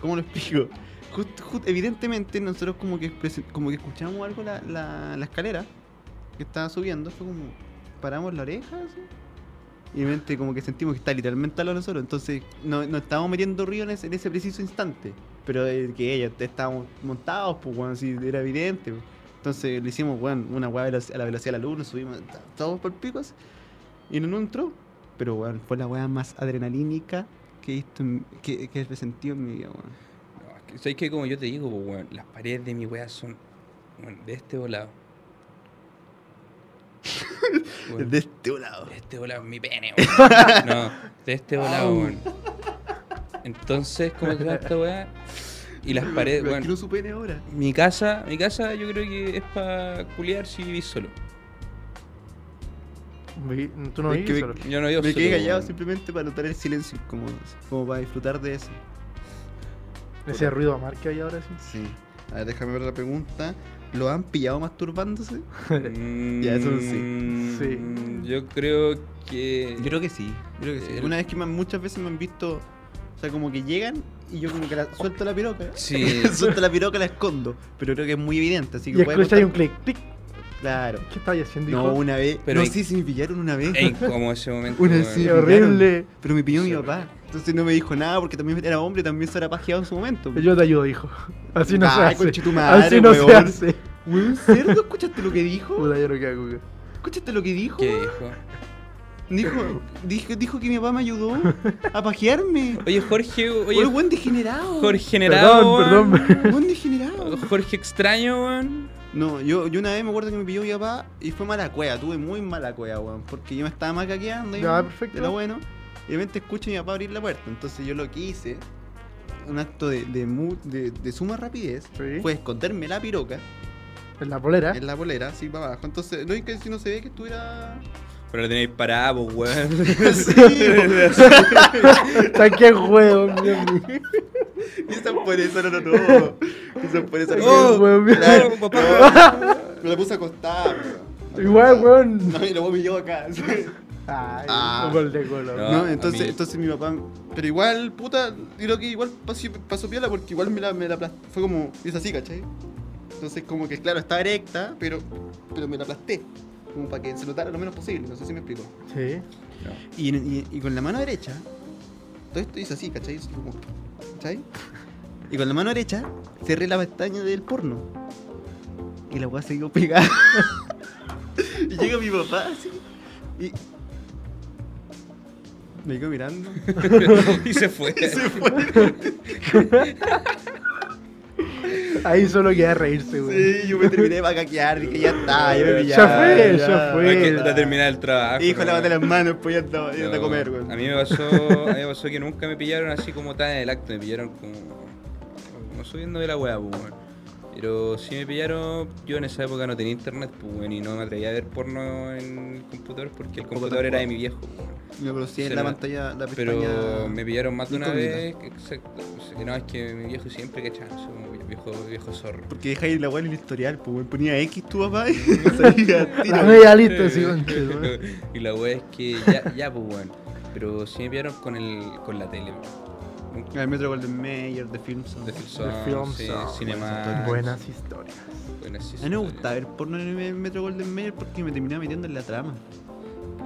¿Cómo lo explico? Just- just- evidentemente nosotros como que como que escuchamos algo la, la, la escalera que estaba subiendo, fue como paramos la oreja así, y como que sentimos que está literalmente al lado de nosotros, entonces no, no estábamos metiendo ruido en ese, en ese preciso instante, pero eh, que ella estábamos montados, pues bueno, así era evidente. pues. Entonces le hicimos bueno, una weá a la velocidad de la luz, nos subimos todos por picos y no, entró. Pero bueno, fue la weá más adrenalínica que he visto que, que he sentido en mi vida, weón. No, es que, ¿Sabes qué? Como yo te digo, weón, las paredes de mi weá son weón, de este volado. Weón, De este lado. de este volado mi pene, weón. No, de este volado, weón. Entonces, ¿cómo se llama esta weá? Y las paredes, quiero su pene ahora. Mi casa, mi casa yo creo que es para culiar si vivís solo. Tú no me- solo. Yo no vivo Me solo. quedé callado simplemente para notar el silencio, como, como para disfrutar de eso. Ese ruido a mar que hay ahora sí. Sí. A ver, déjame ver la pregunta. ¿Lo han pillado masturbándose? Mm, Ya, eso sí. Sí. Yo creo que. Yo creo que sí. Yo creo que sí. El- Una vez que me- muchas veces me han visto, o sea, como que llegan y yo como que la, suelto la piroca. Sí. suelto la piroca y la escondo. Pero creo que es muy evidente, así que Y un clic, clic. Claro. ¿Qué estabas haciendo, hijo? No, una vez. Pero no sé si me pillaron una vez. Es incómodo ese momento. Una sí, Qué horrible. Pero me pilló mi Sí, papá. Entonces no me dijo nada porque también era hombre, también se era pajeado en su momento. Yo te ayudo, hijo. Así no se Ay, hace. madre, Así no se weón. hace. Weón, cerdo, ¿escuchaste lo que dijo? Puta, yo no quedo ¿Escuchaste lo que dijo? ¿Qué dijo? Dijo, dijo, dijo que mi papá me ayudó a pajearme. Oye, Jorge, Oye, oye, buen degenerado. Jorge generado. Perdón, weón. perdón. Buen degenerado. Jorge extraño, weón. No, yo, yo una vez me acuerdo que me pilló mi papá y fue mala cueva, tuve muy mala cueva, weón. Porque yo me estaba macaqueando. Ya, y- perfecto. Era bueno. Y de repente escucho a mi papá abrir la puerta. Entonces yo lo que hice, un acto de, de, mu- de, de suma rapidez, Sí. fue esconderme la piroca En la polera. en la polera, así para abajo. Entonces, no es que si no se ve que estuviera. Pero lo tenéis parado, pues, weón. sí, Está que juego, mierda. Esa por eso no lo no. Esa por eso no Oh, weón, mira. Claro, papá. Me la puse acostada, weón. Igual, weón. No, y luego me llevo acá. Ay, Ah. gol de color. No. No, entonces, mí- entonces mi papá. Pero igual, puta, creo que igual pasó, pasó piola porque igual me la, me la aplas- Fue como. Hizo así, ¿cachai? Entonces, como que claro, estaba erecta, pero, pero me la aplasté. Como para que se notara lo menos posible, no sé si me explico. Sí. Y, y- y con la mano derecha, todo esto hizo así, ¿cachai? ¿cachai? Y con la mano derecha cerré la pestaña del porno. Y la weá se quedó pegada. y llega mi papá así. Y. Me quedo mirando. y se fue. Y se fue. Ahí solo queda reírse, weón. Sí, yo me terminé para caquear, dije ya está, ya me Ya fue, ya ya. fue. Que la terminar el trabajo. Hijo, ¿no? lávate las manos, pues ya anda, ya anda a comer, weón. A mí me pasó, a mí me pasó que nunca me pillaron así como tan en el acto, me pillaron como, como subiendo de la weá, pues, weón. Pero si me pillaron, yo en esa época no tenía internet, pues, weón, y no me atrevía a ver porno en el computador porque el computador era de mi viejo, pues, pero sí en la me- pantalla, la Pero me pillaron más de una vez, exacto. o sea, No, es que mi viejo siempre cachaba, no sé, viejo, viejo zorro. Porque dejáis la weá en el historial, pues weón. Ponía X tu papá y salía tiro. La media lista, weón. y la wea es que ya, ya pues bueno. Pero sí me pillaron con el con la tele. Nunca- El Metro Golden Mayer, de Filmson. De Filson, De Film sí, Zone, Cinemax. Buenas historias. buenas A mí me historias. gustaba ver porno en el Metro Golden Mayer porque me terminaba metiendo en la trama.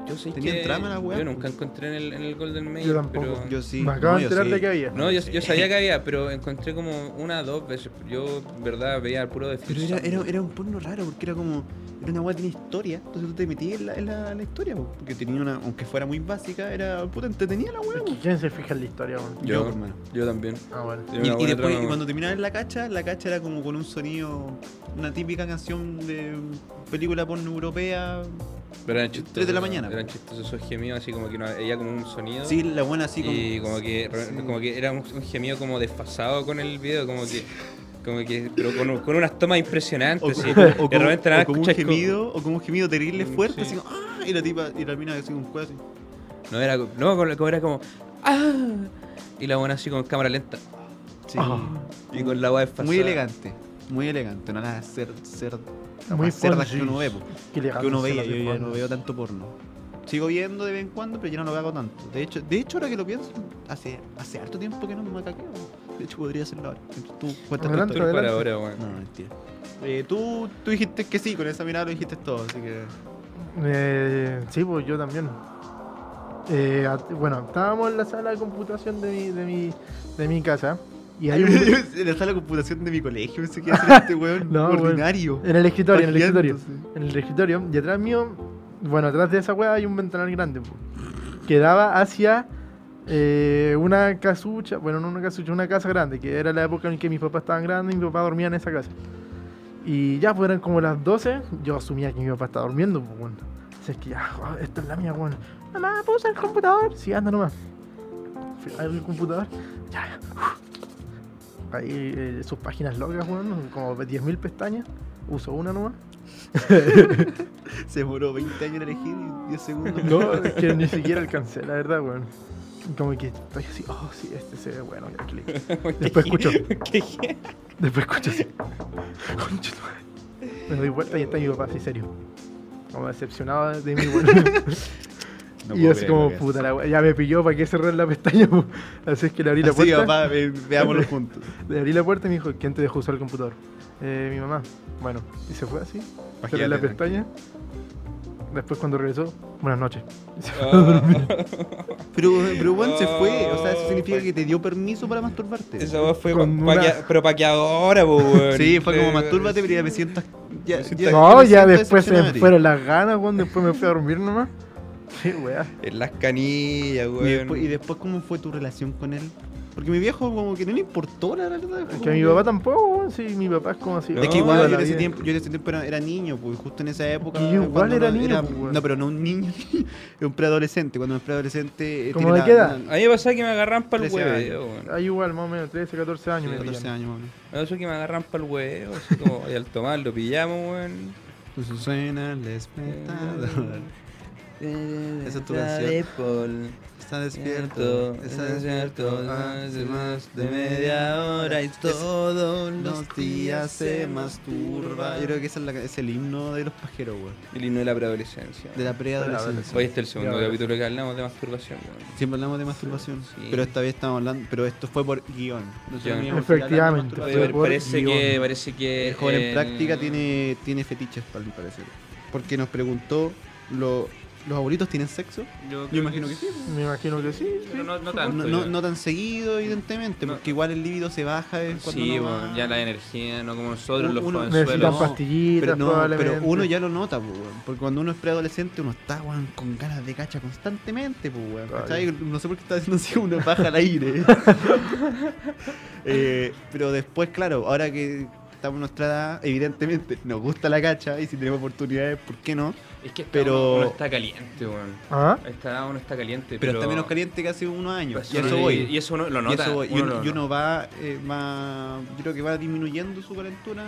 Yo sé Tenía que trama la wea, Yo nunca encontré en el, en el Golden Mail. Yo tampoco. Pero... Yo sí. Me acabo no, de yo enterar sí. de que había. No, yo, yo sabía que había, pero encontré como una o dos veces. Yo, en verdad, veía el puro de Pero era, era, era un porno raro porque era como. Era una weá que tenía historia. Entonces tú te metías en la, en la, en la historia, po, porque tenía una. Aunque fuera muy básica, era. Puta, entretenida la weá, ¿Quién se fija en la historia, weón? Yo, Yo, hermano. yo también. Ah, bueno. Y, después, trama, y cuando terminaba en la cacha, la cacha era como con un sonido. Una típica canción de película porno europea. Pero eran chistosos. Tres de la mañana. Eran chistosos esos gemidos, así como que no, ella como un sonido. Sí, la buena así como. y como que, Sí. como que era un, un gemido como desfasado con el video, como que. Como que, pero con, con unas tomas impresionantes. O, así. como- o de como, repente nada, o como un como- gemido, o como un gemido terrible Mm, fuerte, sí. así como, ¡ah! Y la tipa, y la mina así con un cuello así. No, era, no, como, como era como. ¡Ah! Y la buena así con cámara lenta. Sí. Ah. Y con la weá desfasada. Muy elegante, muy elegante, no nada ser, ser Muy muy cerdas que uno ve, que uno veía, yo ya no veo tanto porno. Sigo viendo de vez en cuando, pero ya no lo hago tanto. De hecho, de hecho ahora que lo pienso, hace, hace harto tiempo que no me macaqueo. De hecho podría hacerlo ahora. Tú cuentas Adelante, para ahora. No, no, mentira. Eh, tú, tú dijiste que sí, con esa mirada lo dijiste todo, así que... Eh, sí, pues yo también. Eh, bueno, estábamos en la sala de computación de mi, de mi, de mi casa. Y hay un, en la sala de computación de mi colegio pensé que este weón No, ordinario. en el escritorio, en el escritorio. En el escritorio. Y atrás mío, bueno, atrás de esa weá hay un ventanal grande. que daba hacia eh, una casucha, bueno, no una casucha, una casa grande, que era la época en que mis papás estaban grandes y mi papá dormía en esa casa. Y ya, pues eran como las 12, yo asumía que mi papá estaba durmiendo, pues bueno. Así es que ya, oh, esta es la mía, bueno. Mamá, ¿puedo usar el computador? Sí, anda nomás. A el computador, ya, ya. Ahí eh, sus páginas locas, bueno, como 10.000 pestañas. Uso una nomás. Se demoró 20 años en elegir y 10 segundos. No, es que ni siquiera alcancé, la verdad, weón. Como que estoy así, oh, sí, este se ve bueno, ya clic. Después escucho, después escucho así. Me doy vuelta y está mi papá así serio. Como decepcionado de mí, weón. No y así como, puta la wea, ya me pilló para que cerrar la pestaña. Así es que le abrí la puerta. papá, ve- veámoslo juntos. Le abrí la puerta y me dijo, ¿quién te dejó usar el computador? Eh, mi mamá. Bueno, y se fue así. Cerré la pestaña. Después cuando regresó, buenas noches. Y se fue a Ah. dormir. Pero, pero Juan se fue, o sea, eso significa que te dio permiso para masturbarte. Esa weá fue Con pa- pa' una- que- pero para que ahora, weón. Sí, fue como Eh, mastúrbate, pero ya me siento. Ya, ya- No, me ya siento después se me fueron las ganas, weón. Después me fui a dormir nomás. Weá. En las canillas, Y weón. después, y después, ¿cómo fue tu relación con él? Porque mi viejo, como que no le importó la verdad. Es que a mi papá tampoco, weón. Sí, mi papá es como así. No, Es que igual yo la en ese tiempo, yo en ese tiempo era, era niño, pues justo en esa época. Y yo igual era niño, pues. No, pero no un niño, un preadolescente. Cuando un preadolescente. eh, ¿Cómo la- edad? una- A mí me pasaba que me agarran para el 13 hueveo, weón. Ahí igual, más o menos, 13, 14 años sí, me 14 pillan. años, bueno. Me pasó que me agarran para el huevo, así como, y al tomar lo pillamos, weón. Entonces suena el despertador. Esa es tu canción. De Paul. Está despierto, está despierto hace más de media hora y todos los días se masturba. Yo creo que esa es, la, es el himno de los pajeros, weón. El himno de la preadolescencia. De la preadolescencia. Hoy este es el segundo capítulo que hablamos de masturbación, weón. Siempre hablamos de masturbación, Sí. pero esta vez estamos hablando, pero esto fue por guion. Guión. Efectivamente. Fue por parece guion. que, parece que... El joven en eh, práctica tiene, tiene fetiches, para mi parecer. Porque nos preguntó, lo- ¿los abuelitos tienen sexo? Yo, imagino que sí. Me imagino que sí. sí. Pero no, tanto. no, tan seguido, evidentemente, No. porque igual el líbido se baja cuando Sí, uno bueno, ya la energía, no como nosotros, los Uno- jovenzuelos. Necesitan pastillitas, pero, pero uno ya lo nota, porque cuando uno es preadolescente uno está con ganas de cacha constantemente. No sé por qué está haciendo así una baja al aire. Eh, pero después, claro, ahora que estamos en nuestra edad, evidentemente nos gusta la cacha y si tenemos oportunidades, ¿por qué no? Es que esta Pero- uno, uno está caliente, weón. ¿Ah? Esta uno está caliente, Pero, pero... está menos caliente que hace unos años. Pues, y eso y- voy. Y eso uno lo Y nota. eso voy. Y uno uno, lo y uno nota. va, eh, va, yo creo que va disminuyendo su calentura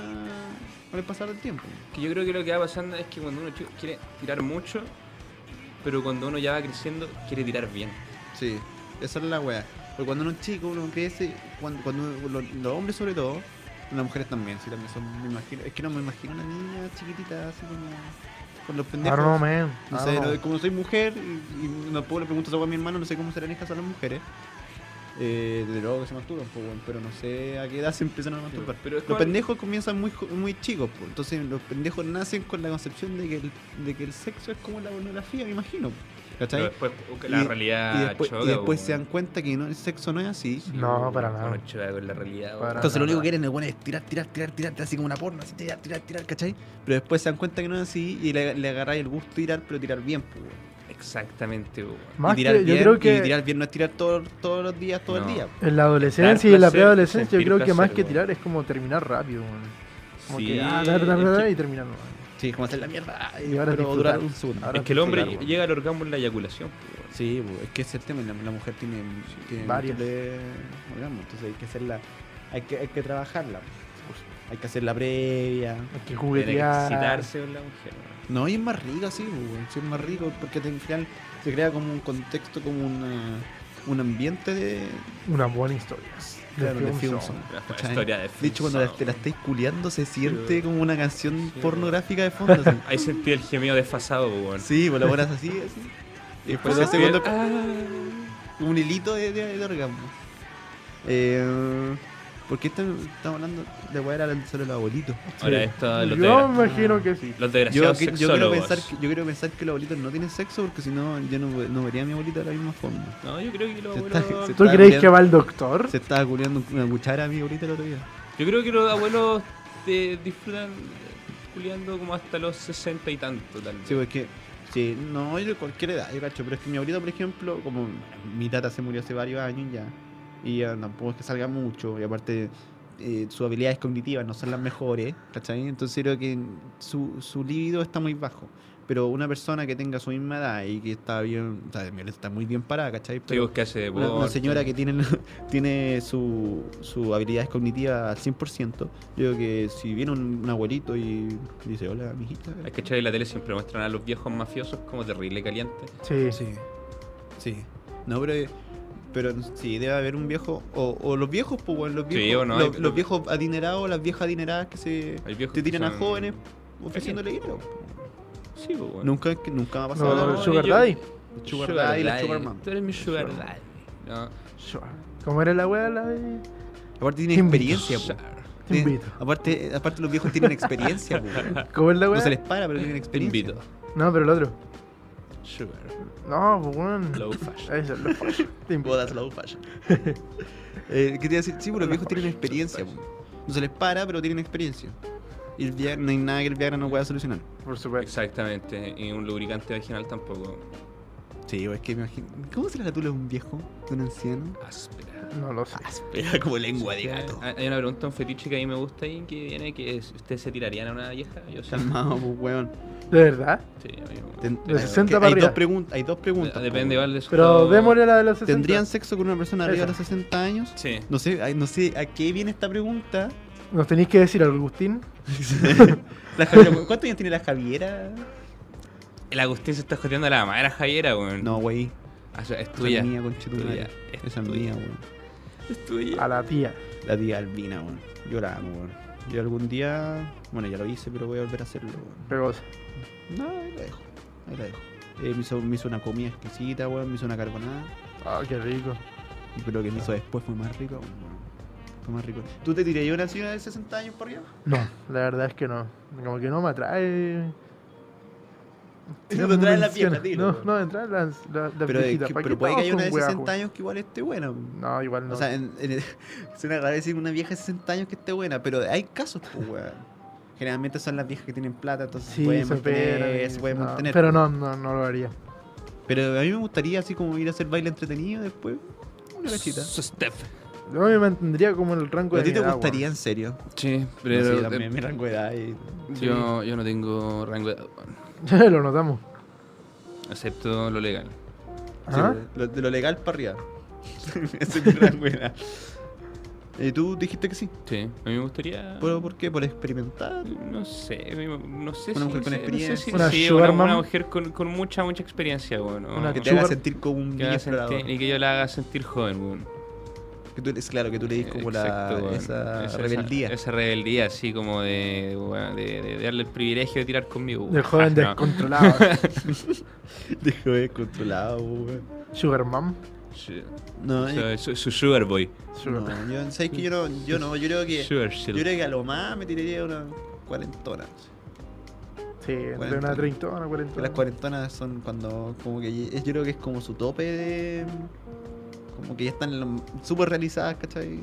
con el pasar del tiempo. Que yo creo que lo que va pasando es que cuando uno quiere tirar mucho, pero cuando uno ya va creciendo, quiere tirar bien. Sí, esa es la weá. Porque cuando uno es chico, uno crece, cuando, cuando los, los hombres sobre todo, las mujeres también, sí, también son, me imagino, es que no me imagino una niña chiquitita así como con los I pendejos. don't know, man. No sé, no, como soy mujer, y, y no puedo le pregunto a mi hermano, no sé cómo serán hijas a las mujeres. Eh, desde luego que se masturban, pues, pero no sé a qué edad se empiezan a masturbar. Pero Los pendejos comienzan muy, muy chicos, pues, entonces los pendejos nacen con la concepción de que el, de que el sexo es como la pornografía, me imagino. ¿Cachai? después la Y- realidad y después, y después se dan cuenta que no, el sexo no es así. Sí, No, para nada. choca con la realidad, Para. Entonces lo único que quieren es bueno, es tirar, tirar, tirar, tirar, así como una porno, así tirar, tirar, tirar, ¿cachai? Pero después se dan cuenta que no es así y le, le agarráis el gusto tirar, pero tirar bien, pues. Exactamente. Más y tirar que, yo bien, creo y que tirar bien no es tirar todo- todos los días, todo No. el día. en la adolescencia y en la preadolescencia, yo creo que más que tirar es como terminar rápido. Como Sí, que, ah, dar, dar, es dar, que- y terminar. Sí, como hacer la mierda. Y ahora pero durar un segundo. Ahora Es que el hombre llega al orgasmo en la eyaculación, weón. Sí, pues, es que ese es el tema. La, la mujer tiene, tiene múltiples orgasmos, entonces hay que hacerla, hay que, hay que trabajarla. Hay que hacer la previa. Hay que juguetear. excitarse con la mujer. No, y es más rico así, pues, sí, es más rico porque al final se crea como un contexto, como una, un ambiente de, Una buena historia. Claro, de film film song. song, La ¿cachai? historia de De hecho, cuando te la estáis culeando se siente como una canción Sí, pornográfica de fondo. así. Ahí sentí el gemido desfasado, po, weón. Sí, pues la pones así, así. Y después Pues de segundo, ah, un hilito de, de, de orgasmo. Eh, ¿Por qué estamos hablando de weá era solo los abuelitos? Ahora Sí. esto, los, Yo me imagino que sí. los Yo, desgraciados que- yo, quiero pensar que, yo quiero pensar que los abuelitos no tienen sexo porque si no, yo no, no vería a mi abuelita de la misma forma. No, yo creo que los Se abuelos... está- ¿Tú crees culiando- que va el doctor? Se estaba culiando una cuchara a mi abuelita el otro día. Yo creo que los abuelos te disfrutan culiando como hasta los sesenta y tanto, tal vez. Sí, porque. Sí, no, yo de cualquier edad, yo cacho. Pero es que mi abuelita, por ejemplo, como mi tata se murió hace varios años ya. Y ya tampoco es que salga mucho. Y aparte, eh, sus habilidades cognitivas no son las mejores, ¿cachai? Entonces creo que su, su libido está muy bajo. Pero una persona que tenga su misma edad y que está bien, o sea, está muy bien parada, ¿cachai? Pero pues, que hace una, señora que tiene, tiene su, su habilidades cognitivas al 100%, yo creo que si viene un, un abuelito y dice, hola, mijita. Es que en la tele siempre muestran a los viejos mafiosos como terrible caliente. Sí. Sí, sí. No, pero, pero sí, debe haber un viejo. O, o los viejos, pues, bueno, los Sí, viejos. o no, los, hay- los viejos adinerados, las viejas adineradas que se te tiran a jóvenes ofreciéndole dinero. Sí, pues, bueno. Nunca, que nunca me ha pasado No, nada. no, Sugar yo- Daddy. Sugar Daddy y la Sugar Mom. Tú eres mi Sugar Sugar. Daddy. No. Sugar. ¿Cómo era la wea? La de... Aparte invito. experiencia, Sugar. invito. Aparte, aparte los viejos tienen experiencia, po. ¿Cómo es la No wea? se les para, pero tienen Te experiencia. invito. No, pero el otro. Sugar. No, pues weón. Low fashion. Eso es lo fashion. Bodas low fashion. eh, ¿Qué te iba a decir? Sí, pues los viejos tienen experiencia, po. No se les para, pero tienen experiencia. Y el Viagra, no hay nada que el Viagra no pueda solucionar. Por supuesto. Exactamente. Y un lubricante vaginal tampoco. Sí, es que me imagino. ¿Cómo será la tula de un viejo? ¿De un anciano? Áspera. No lo sé. Áspera como lengua de gato. Hay una pregunta, un fetiche que a mí me gusta ahí que viene que es, ¿ustedes se tirarían a una vieja? Yo sí. Calmado, pues, weón. ¿De verdad? Sí, a mí me- De hay- 60 que para hay arriba. dos preguntas, hay dos preguntas. Depende igual de su Pero démosle la de los 60. ¿Tendrían sexo con una persona arriba de Esa. los 60 años? Sí. No sé, no sé a qué viene esta pregunta. Nos tenéis que decir, Agustín. La Javiera, ¿Cuántos años tiene la Javiera? El Agustín se está joteando a la madera Javiera, weón. No, güey. Ah, Es Esa tuya. es mía, conchetumare. Es Esa es tuya. mía, weón. Es tuya. A la tía. La tía Albina, weón. Yo la amo, weón. Yo algún día. Bueno, ya lo hice, pero voy a volver a hacerlo, weón. Pegosa. No, ahí la dejo. Ahí la dejo. Eh, me, hizo, me hizo una comida exquisita, weón. Me hizo una carbonada. Ah, qué rico. Pero lo que me hizo después fue más rico, weón. Fue más rico. ¿Tú te tirarías una señora de 60 años por arriba? No, la verdad es que no. Como que no me atrae. No te atraen las Anciana. viejas, dilo, No, no, las, las, las Pero, que- ¿Para pero qué puede que haya una de con weas, 60 weón? años que igual esté buena. No, igual no. O sea, en, en- suena raro decir una vieja de 60 años que esté buena, pero hay casos, pues, weón. Generalmente son las viejas que tienen plata, entonces se sí, pueden se mantener. se pueden no, mantener. Pero no, no, no lo haría. Pero a mí me gustaría así como ir a hacer baile entretenido después. Una cachita. Su step. Yo me mantendría como en el rango ¿A de ti te mi edad, gustaría en serio? Sí, No, pero sí, también mi rango de edad. y- yo, yo no tengo rango de edad, weón. Lo notamos. Excepto lo legal. Sí, ¿Ah? lo- de lo legal para arriba. Ese es mi rango. ¿Y tú dijiste que sí? Sí, a mí me gustaría. ¿Pero por qué? ¿Por experimentar? No sé, no sé Una si. mujer con experiencia. No sé si, Una sí, una, mujer con, con mucha, mucha experiencia, weón. ¿no? Una Que te haga sentir como un niño sentir- y que yo la haga sentir joven, weón. Que tú, es claro, que tú le dis como Exacto, la, esa Esa- rebeldía. Esa, rebeldía, así como de, de, darle el privilegio de tirar conmigo. De joven No. descontrolado. De controlado, weón. Sugar Mom. No, Soy- soy su sugar boy. Sugar. no, yo, ¿sabes que yo no, yo no, yo creo que, Sugar yo creo que a lo más me tiraría una cuarentona. Sí, entre una treintona, cuarentona. las cuarentonas son cuando, como que yo creo que es como su tope de, como que ya están lo- súper realizadas, ¿cachai?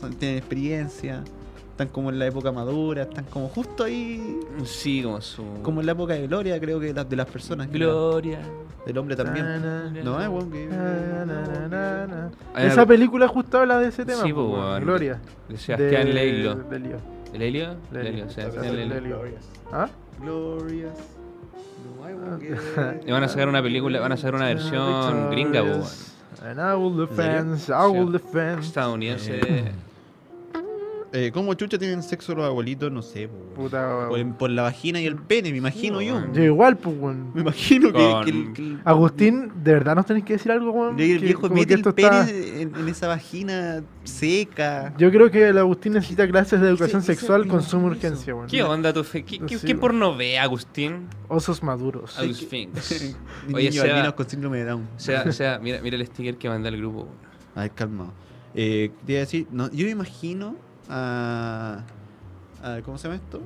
Son- tienen experiencia, están como en la época madura, están como justo ahí, Sí, como su. como en la época de gloria, creo que las de las personas. creo. Gloria. Del hombre también. Na, na, No, es bueno que. na. Hay Esa película justo habla de ese tema. Sí, weón. Gloria. De Sebastián De- Leilo. de Leo. ¿El Helio? Lelio. Sebastián. Lelio. ¿Ah? Glorious. No, I won't get Y van a sacar una película, van a sacar una versión gringa, weón. And I will defend, I will defend. Eh, ¿Cómo chucha tienen sexo los abuelitos? No sé, po. Puta, por, por la vagina y el pene, me imagino yo. Yo igual, pues, weón. Me imagino que, Con- que el, que el- Agustín, ¿de verdad nos tenéis que decir algo, weón? el Que viejo mete el pene está- en, en esa vagina seca. Yo creo que el Agustín necesita clases de educación Ese- sexual con suma urgencia, weón. ¿Qué onda tu fe? ¿Qué, qué, Sí, qué porno ve, Agustín? Osos maduros. Agustín. Oye, Seba- albinos con síndrome de Down. O sea, o sea, mira, mira el sticker que mandé al grupo. weón. A ver, calmado. Eh, te iba a decir, no, yo me imagino a, a- ¿Cómo se llama esto?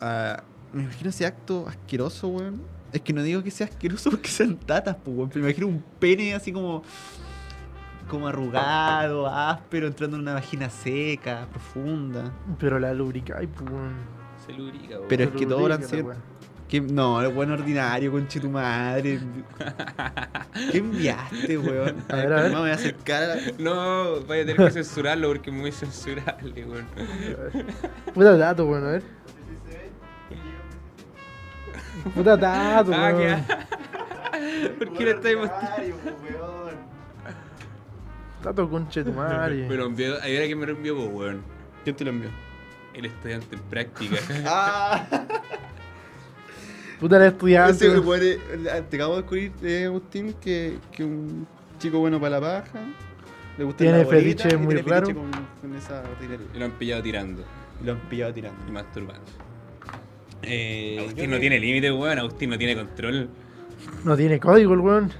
A- me imagino ese acto asqueroso, weón. Es que no digo que sea asqueroso porque sean tatas, pues, weón. Pero me imagino un pene así como. Como arrugado, áspero, entrando en una vagina seca, profunda. Pero la lubrica, ay, pues, weón. Se lubrica, weón. Pero es que todo lo han sido. No, el buen ordinario, conche tu madre. ¿Qué enviaste, weón? A ver, a ver. calmado, me voy a acercar No, vaya a tener que censurarlo porque es muy censurable, weón. Puta dato, weón, a ver. Puta dato, Ah, weón. ¿qué? ¿Por qué le estáis mostrando? Dato conche tu madre. Me lo envió, ahí era que me lo envió, weón. ¿Quién te lo envió? El estudiante en práctica. ¡Ah! Puta la estudiante. Es- te acabo de descubrir, eh, Agustín, que, que un chico bueno para la paja. Le gusta Tiene la bolita fetiche y muy tiene raro. Con, con esa y lo han pillado tirando Y lo han pillado tirando. y masturbando. Eh, Agustín no que- tiene límite, weón. Agustín no tiene control. No tiene código el weón.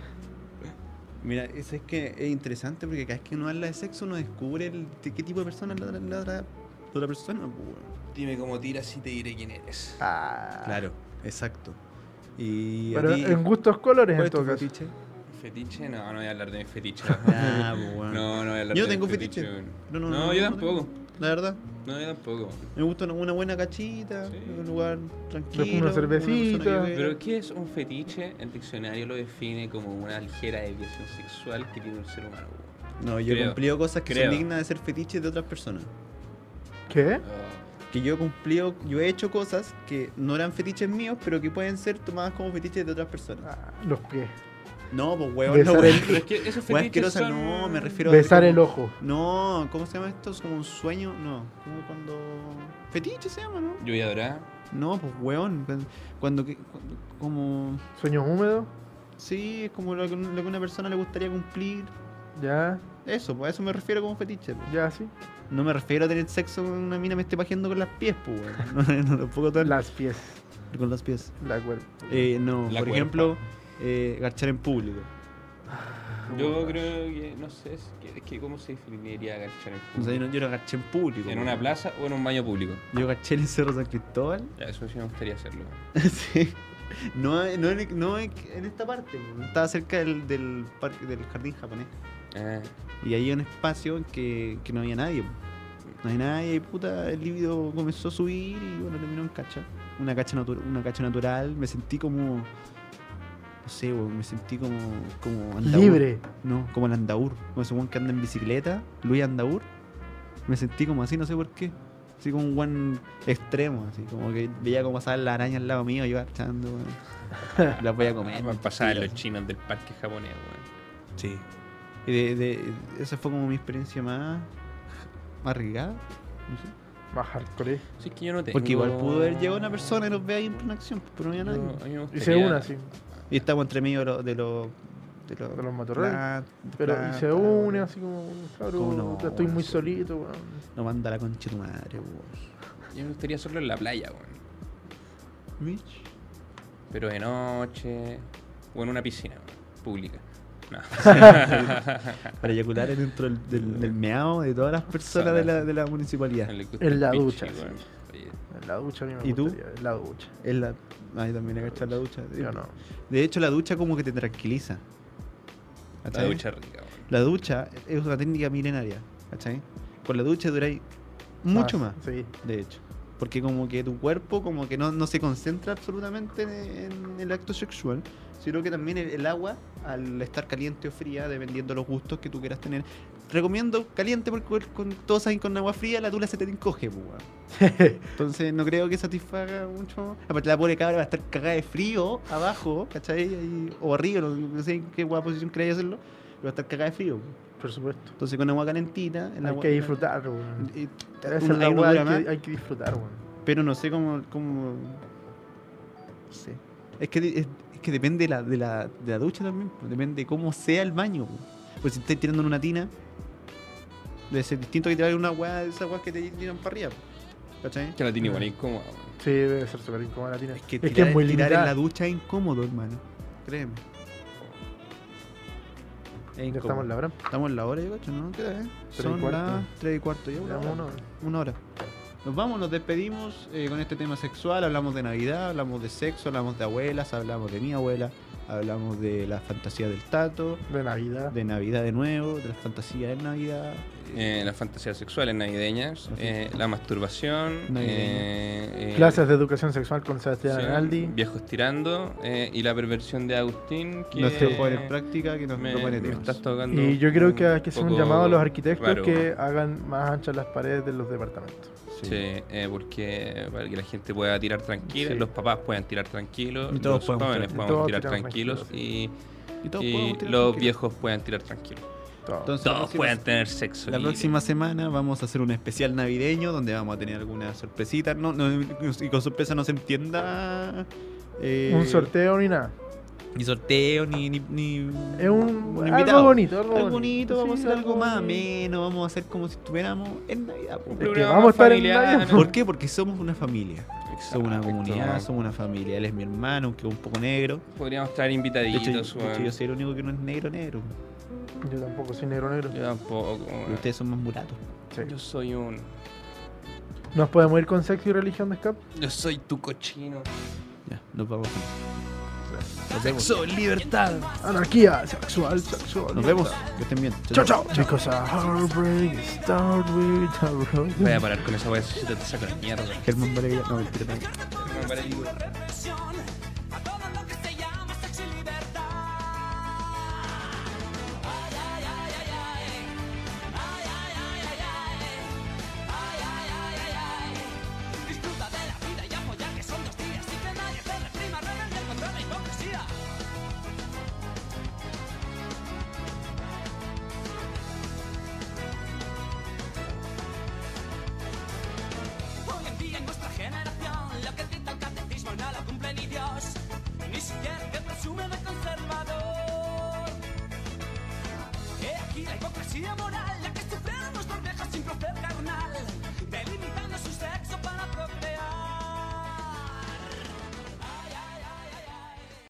Mira, eso es que es interesante porque cada vez que uno habla de sexo uno descubre el, de qué tipo de persona es la, otra- la otra, la otra persona. pues, weón. Dime cómo tiras y te diré quién eres. Ah. Claro, exacto. Y Pero ti, en gustos colores ¿cuál en es tu todo caso. fetiche? ¿Fetiche? No, no voy a hablar de mi fetiche. Ah. No, no voy a hablar Yo de tengo mi fetiche. weón. No, No, no, no, yo no tampoco. La verdad. No, yo tampoco. Me gusta una, una buena cachita, Sí. un lugar tranquilo. Una cervecita. Pero ¿qué es un fetiche? El diccionario lo define como una ligera desviación sexual que tiene un ser humano. No, yo he cumplido cosas que Creo. son dignas de ser fetiches de otras personas. ¿Qué? Ah, Que yo he cumplido, yo he hecho cosas que no eran fetiches míos, pero que pueden ser tomadas como fetiches de otras personas. Ah, los pies. No, pues weón, Besar no, el- weón. Pero es que esos Weón fetiches asquerosa, son... no, me refiero a. Besar como- el ojo. No, ¿cómo se llama esto? ¿Es como un sueño? No, como cuando. Fetiche se llama, ¿no? Lluvia dorada. No, pues weón. cuando- Cuando, que- como. Sueños húmedos. Sí, es como lo que, lo que a una persona le gustaría cumplir. Ya, Eso, pues a eso me refiero como fetiche. pues. ya, sí. No me refiero a tener sexo con una mina me esté pajeando con las pies, pues weón. No, no, tampoco tan Las pies. con las pies. La cuerpo. Eh, no, La por cuerpa. ejemplo, eh, garchar en público. Yo creo que, no sé, es que, es que ¿cómo se definiría agachar en O sea, yo público? no, yo no garché en público. ¿En weón. una plaza o en un baño público? Yo garché en el Cerro San Cristóbal. Ya, eso sí me gustaría hacerlo. sí. No, no, en- no en en esta parte, weón. estaba cerca del, del, parque, del jardín japonés. Ah, Y ahí hay un espacio en que, que no había nadie. No había nadie y puta, el líbido comenzó a subir y bueno, terminó en cacha. Una cacha, natu- una cacha natural. Me sentí como. No sé, weón, me sentí como, como Andaur. Libre. No, como el Andaur. Como ese weón que anda en bicicleta, Luis Andaur. Me sentí como así, no sé por qué. Así como un buen extremo, así como que veía como pasaban las arañas al lado mío, yo echando, weón. Las voy a comer. Van a pasar los chinos del parque japonés, weón. Sí. Y de, de- esa fue como mi experiencia más, más arriesgada. No sé. Más hardcore. Sí, es que yo no tengo... Porque igual pudo haber llegado una persona y nos ve ahí en plena acción, pero no había nadie. No, Y se une así. Y estamos entre medio de los. De los, de los, De los motorrolls. plan- Pero y plan- se une así como, ¿Cómo cabrón, no, estoy muy solito, weón. No manda la concha de tu madre, weón. Yo me gustaría hacerlo en la playa, weón. Mitch. Pero de noche... O en una piscina, weón, pública. No. Para eyacular dentro del, del, del meao de todas las personas de la, de la municipalidad. En la ducha, sí. En la ducha a mí me ¿Y tú? En la ducha. Es la. Ahí también he cachado la ducha. Yo no. De hecho, la ducha como que te tranquiliza. La ducha rica. La ducha es una técnica milenaria. ¿Cachai? Con la ducha duráis mucho más. Sí. de hecho. Porque como que tu cuerpo como que no, no se concentra absolutamente en, en el acto sexual, sino que también el, el agua, al estar caliente o fría, dependiendo de los gustos que tú quieras tener. Recomiendo caliente porque con, todos saben con agua fría la tula se te encoge, pues. Entonces no creo que satisfaga mucho. Aparte la pobre cabra va a estar cagada de frío abajo, ¿cachai? Ahí- o arriba, no, no sé en qué guapa posición queráis hacerlo, pero va a estar cagada de frío. Por supuesto. Entonces con agua calentita, el Hay agua- que disfrutar, weón. y- uno weá, dura hay que, hay que disfrutar, weón. Pero no sé cómo. cómo no sé. Es que, es, es que depende de la, de, la, de la ducha también. pues, Depende de cómo sea el baño. pues. Pues si estáis tirando en una tina, debe ser distinto que tirar una weá de esas weas que te tiran para arriba. pues, ¿Cachai? Que la tiene igual incómoda, weón. Sí, debe ser súper incómoda la tina. Es que es, tirar, que es muy tirar en la ducha es incómodo, hermano. Créeme. Es estamos en la hora. Estamos en la hora, yo cacho, ¿no? ¿Qué hora es? Tres y Son cuarto. las 3 y cuarto. Ya, una una hora. Nos vamos, nos despedimos eh, con este tema sexual. Hablamos de Navidad, hablamos de sexo, hablamos de abuelas, hablamos de mi abuela, hablamos de la fantasía del tato, De Navidad. de Navidad de nuevo, de la fantasía de Navidad. Eh, las fantasías sexuales navideñas, eh, la masturbación, eh, eh, Clases de educación sexual con Sebastián sí, Arnaldi. viejos tirando y la perversión de Agustín que Nuestro poder en práctica que nos me, propone me temas. estás tocando Y yo creo que hay que hacer un llamado a los arquitectos raro. que hagan más anchas las paredes de los departamentos. Sí. Sí, eh, porque para que la gente pueda tirar tranquila, Sí. los papás puedan tirar tranquilos, Y todos los podemos jóvenes tirar- todos tirar tranquilos tranquilos, y, Y todos y podemos tirar los tranquilos. viejos puedan tirar tranquilos. Todo. Entonces, Todos próxima- puedan tener sexo. La libre. próxima semana vamos a hacer un especial navideño donde vamos a tener algunas sorpresitas. No, no, y con sorpresa no se entienda. eh, un sorteo ni nada. Ni sorteo, ni. ni, ni Es un, algo invitado. bonito, algo, Algo bonito, vamos Sí, a hacer algo más bonito. ameno, vamos a hacer como si estuviéramos en Navidad. Un que vamos a estar en Navidad. ¿no? ¿Por qué? Porque somos una familia. Somos una Exacto. comunidad, somos una familia. Él es mi hermano, aunque un poco negro. Podríamos hecho, invitaditos, de hecho, yo soy el único que no es negro, negro. Yo tampoco soy negro negro. Yo tampoco, Y ustedes son más mulatos. Sí. Yo soy un. ¿Nos podemos ir con sexo y religión de escape? Yo soy tu cochino. Ya, nos vamos. Nos vemos. Sexo, libertad. Anarquía, sexual, sexual. Nos vemos. Que estén bien. Chao, chao. Because a heartbreak start with a road. Voy a parar con esa weá, si te saco la mierda. Germán Valeria. No, mentira, no. No,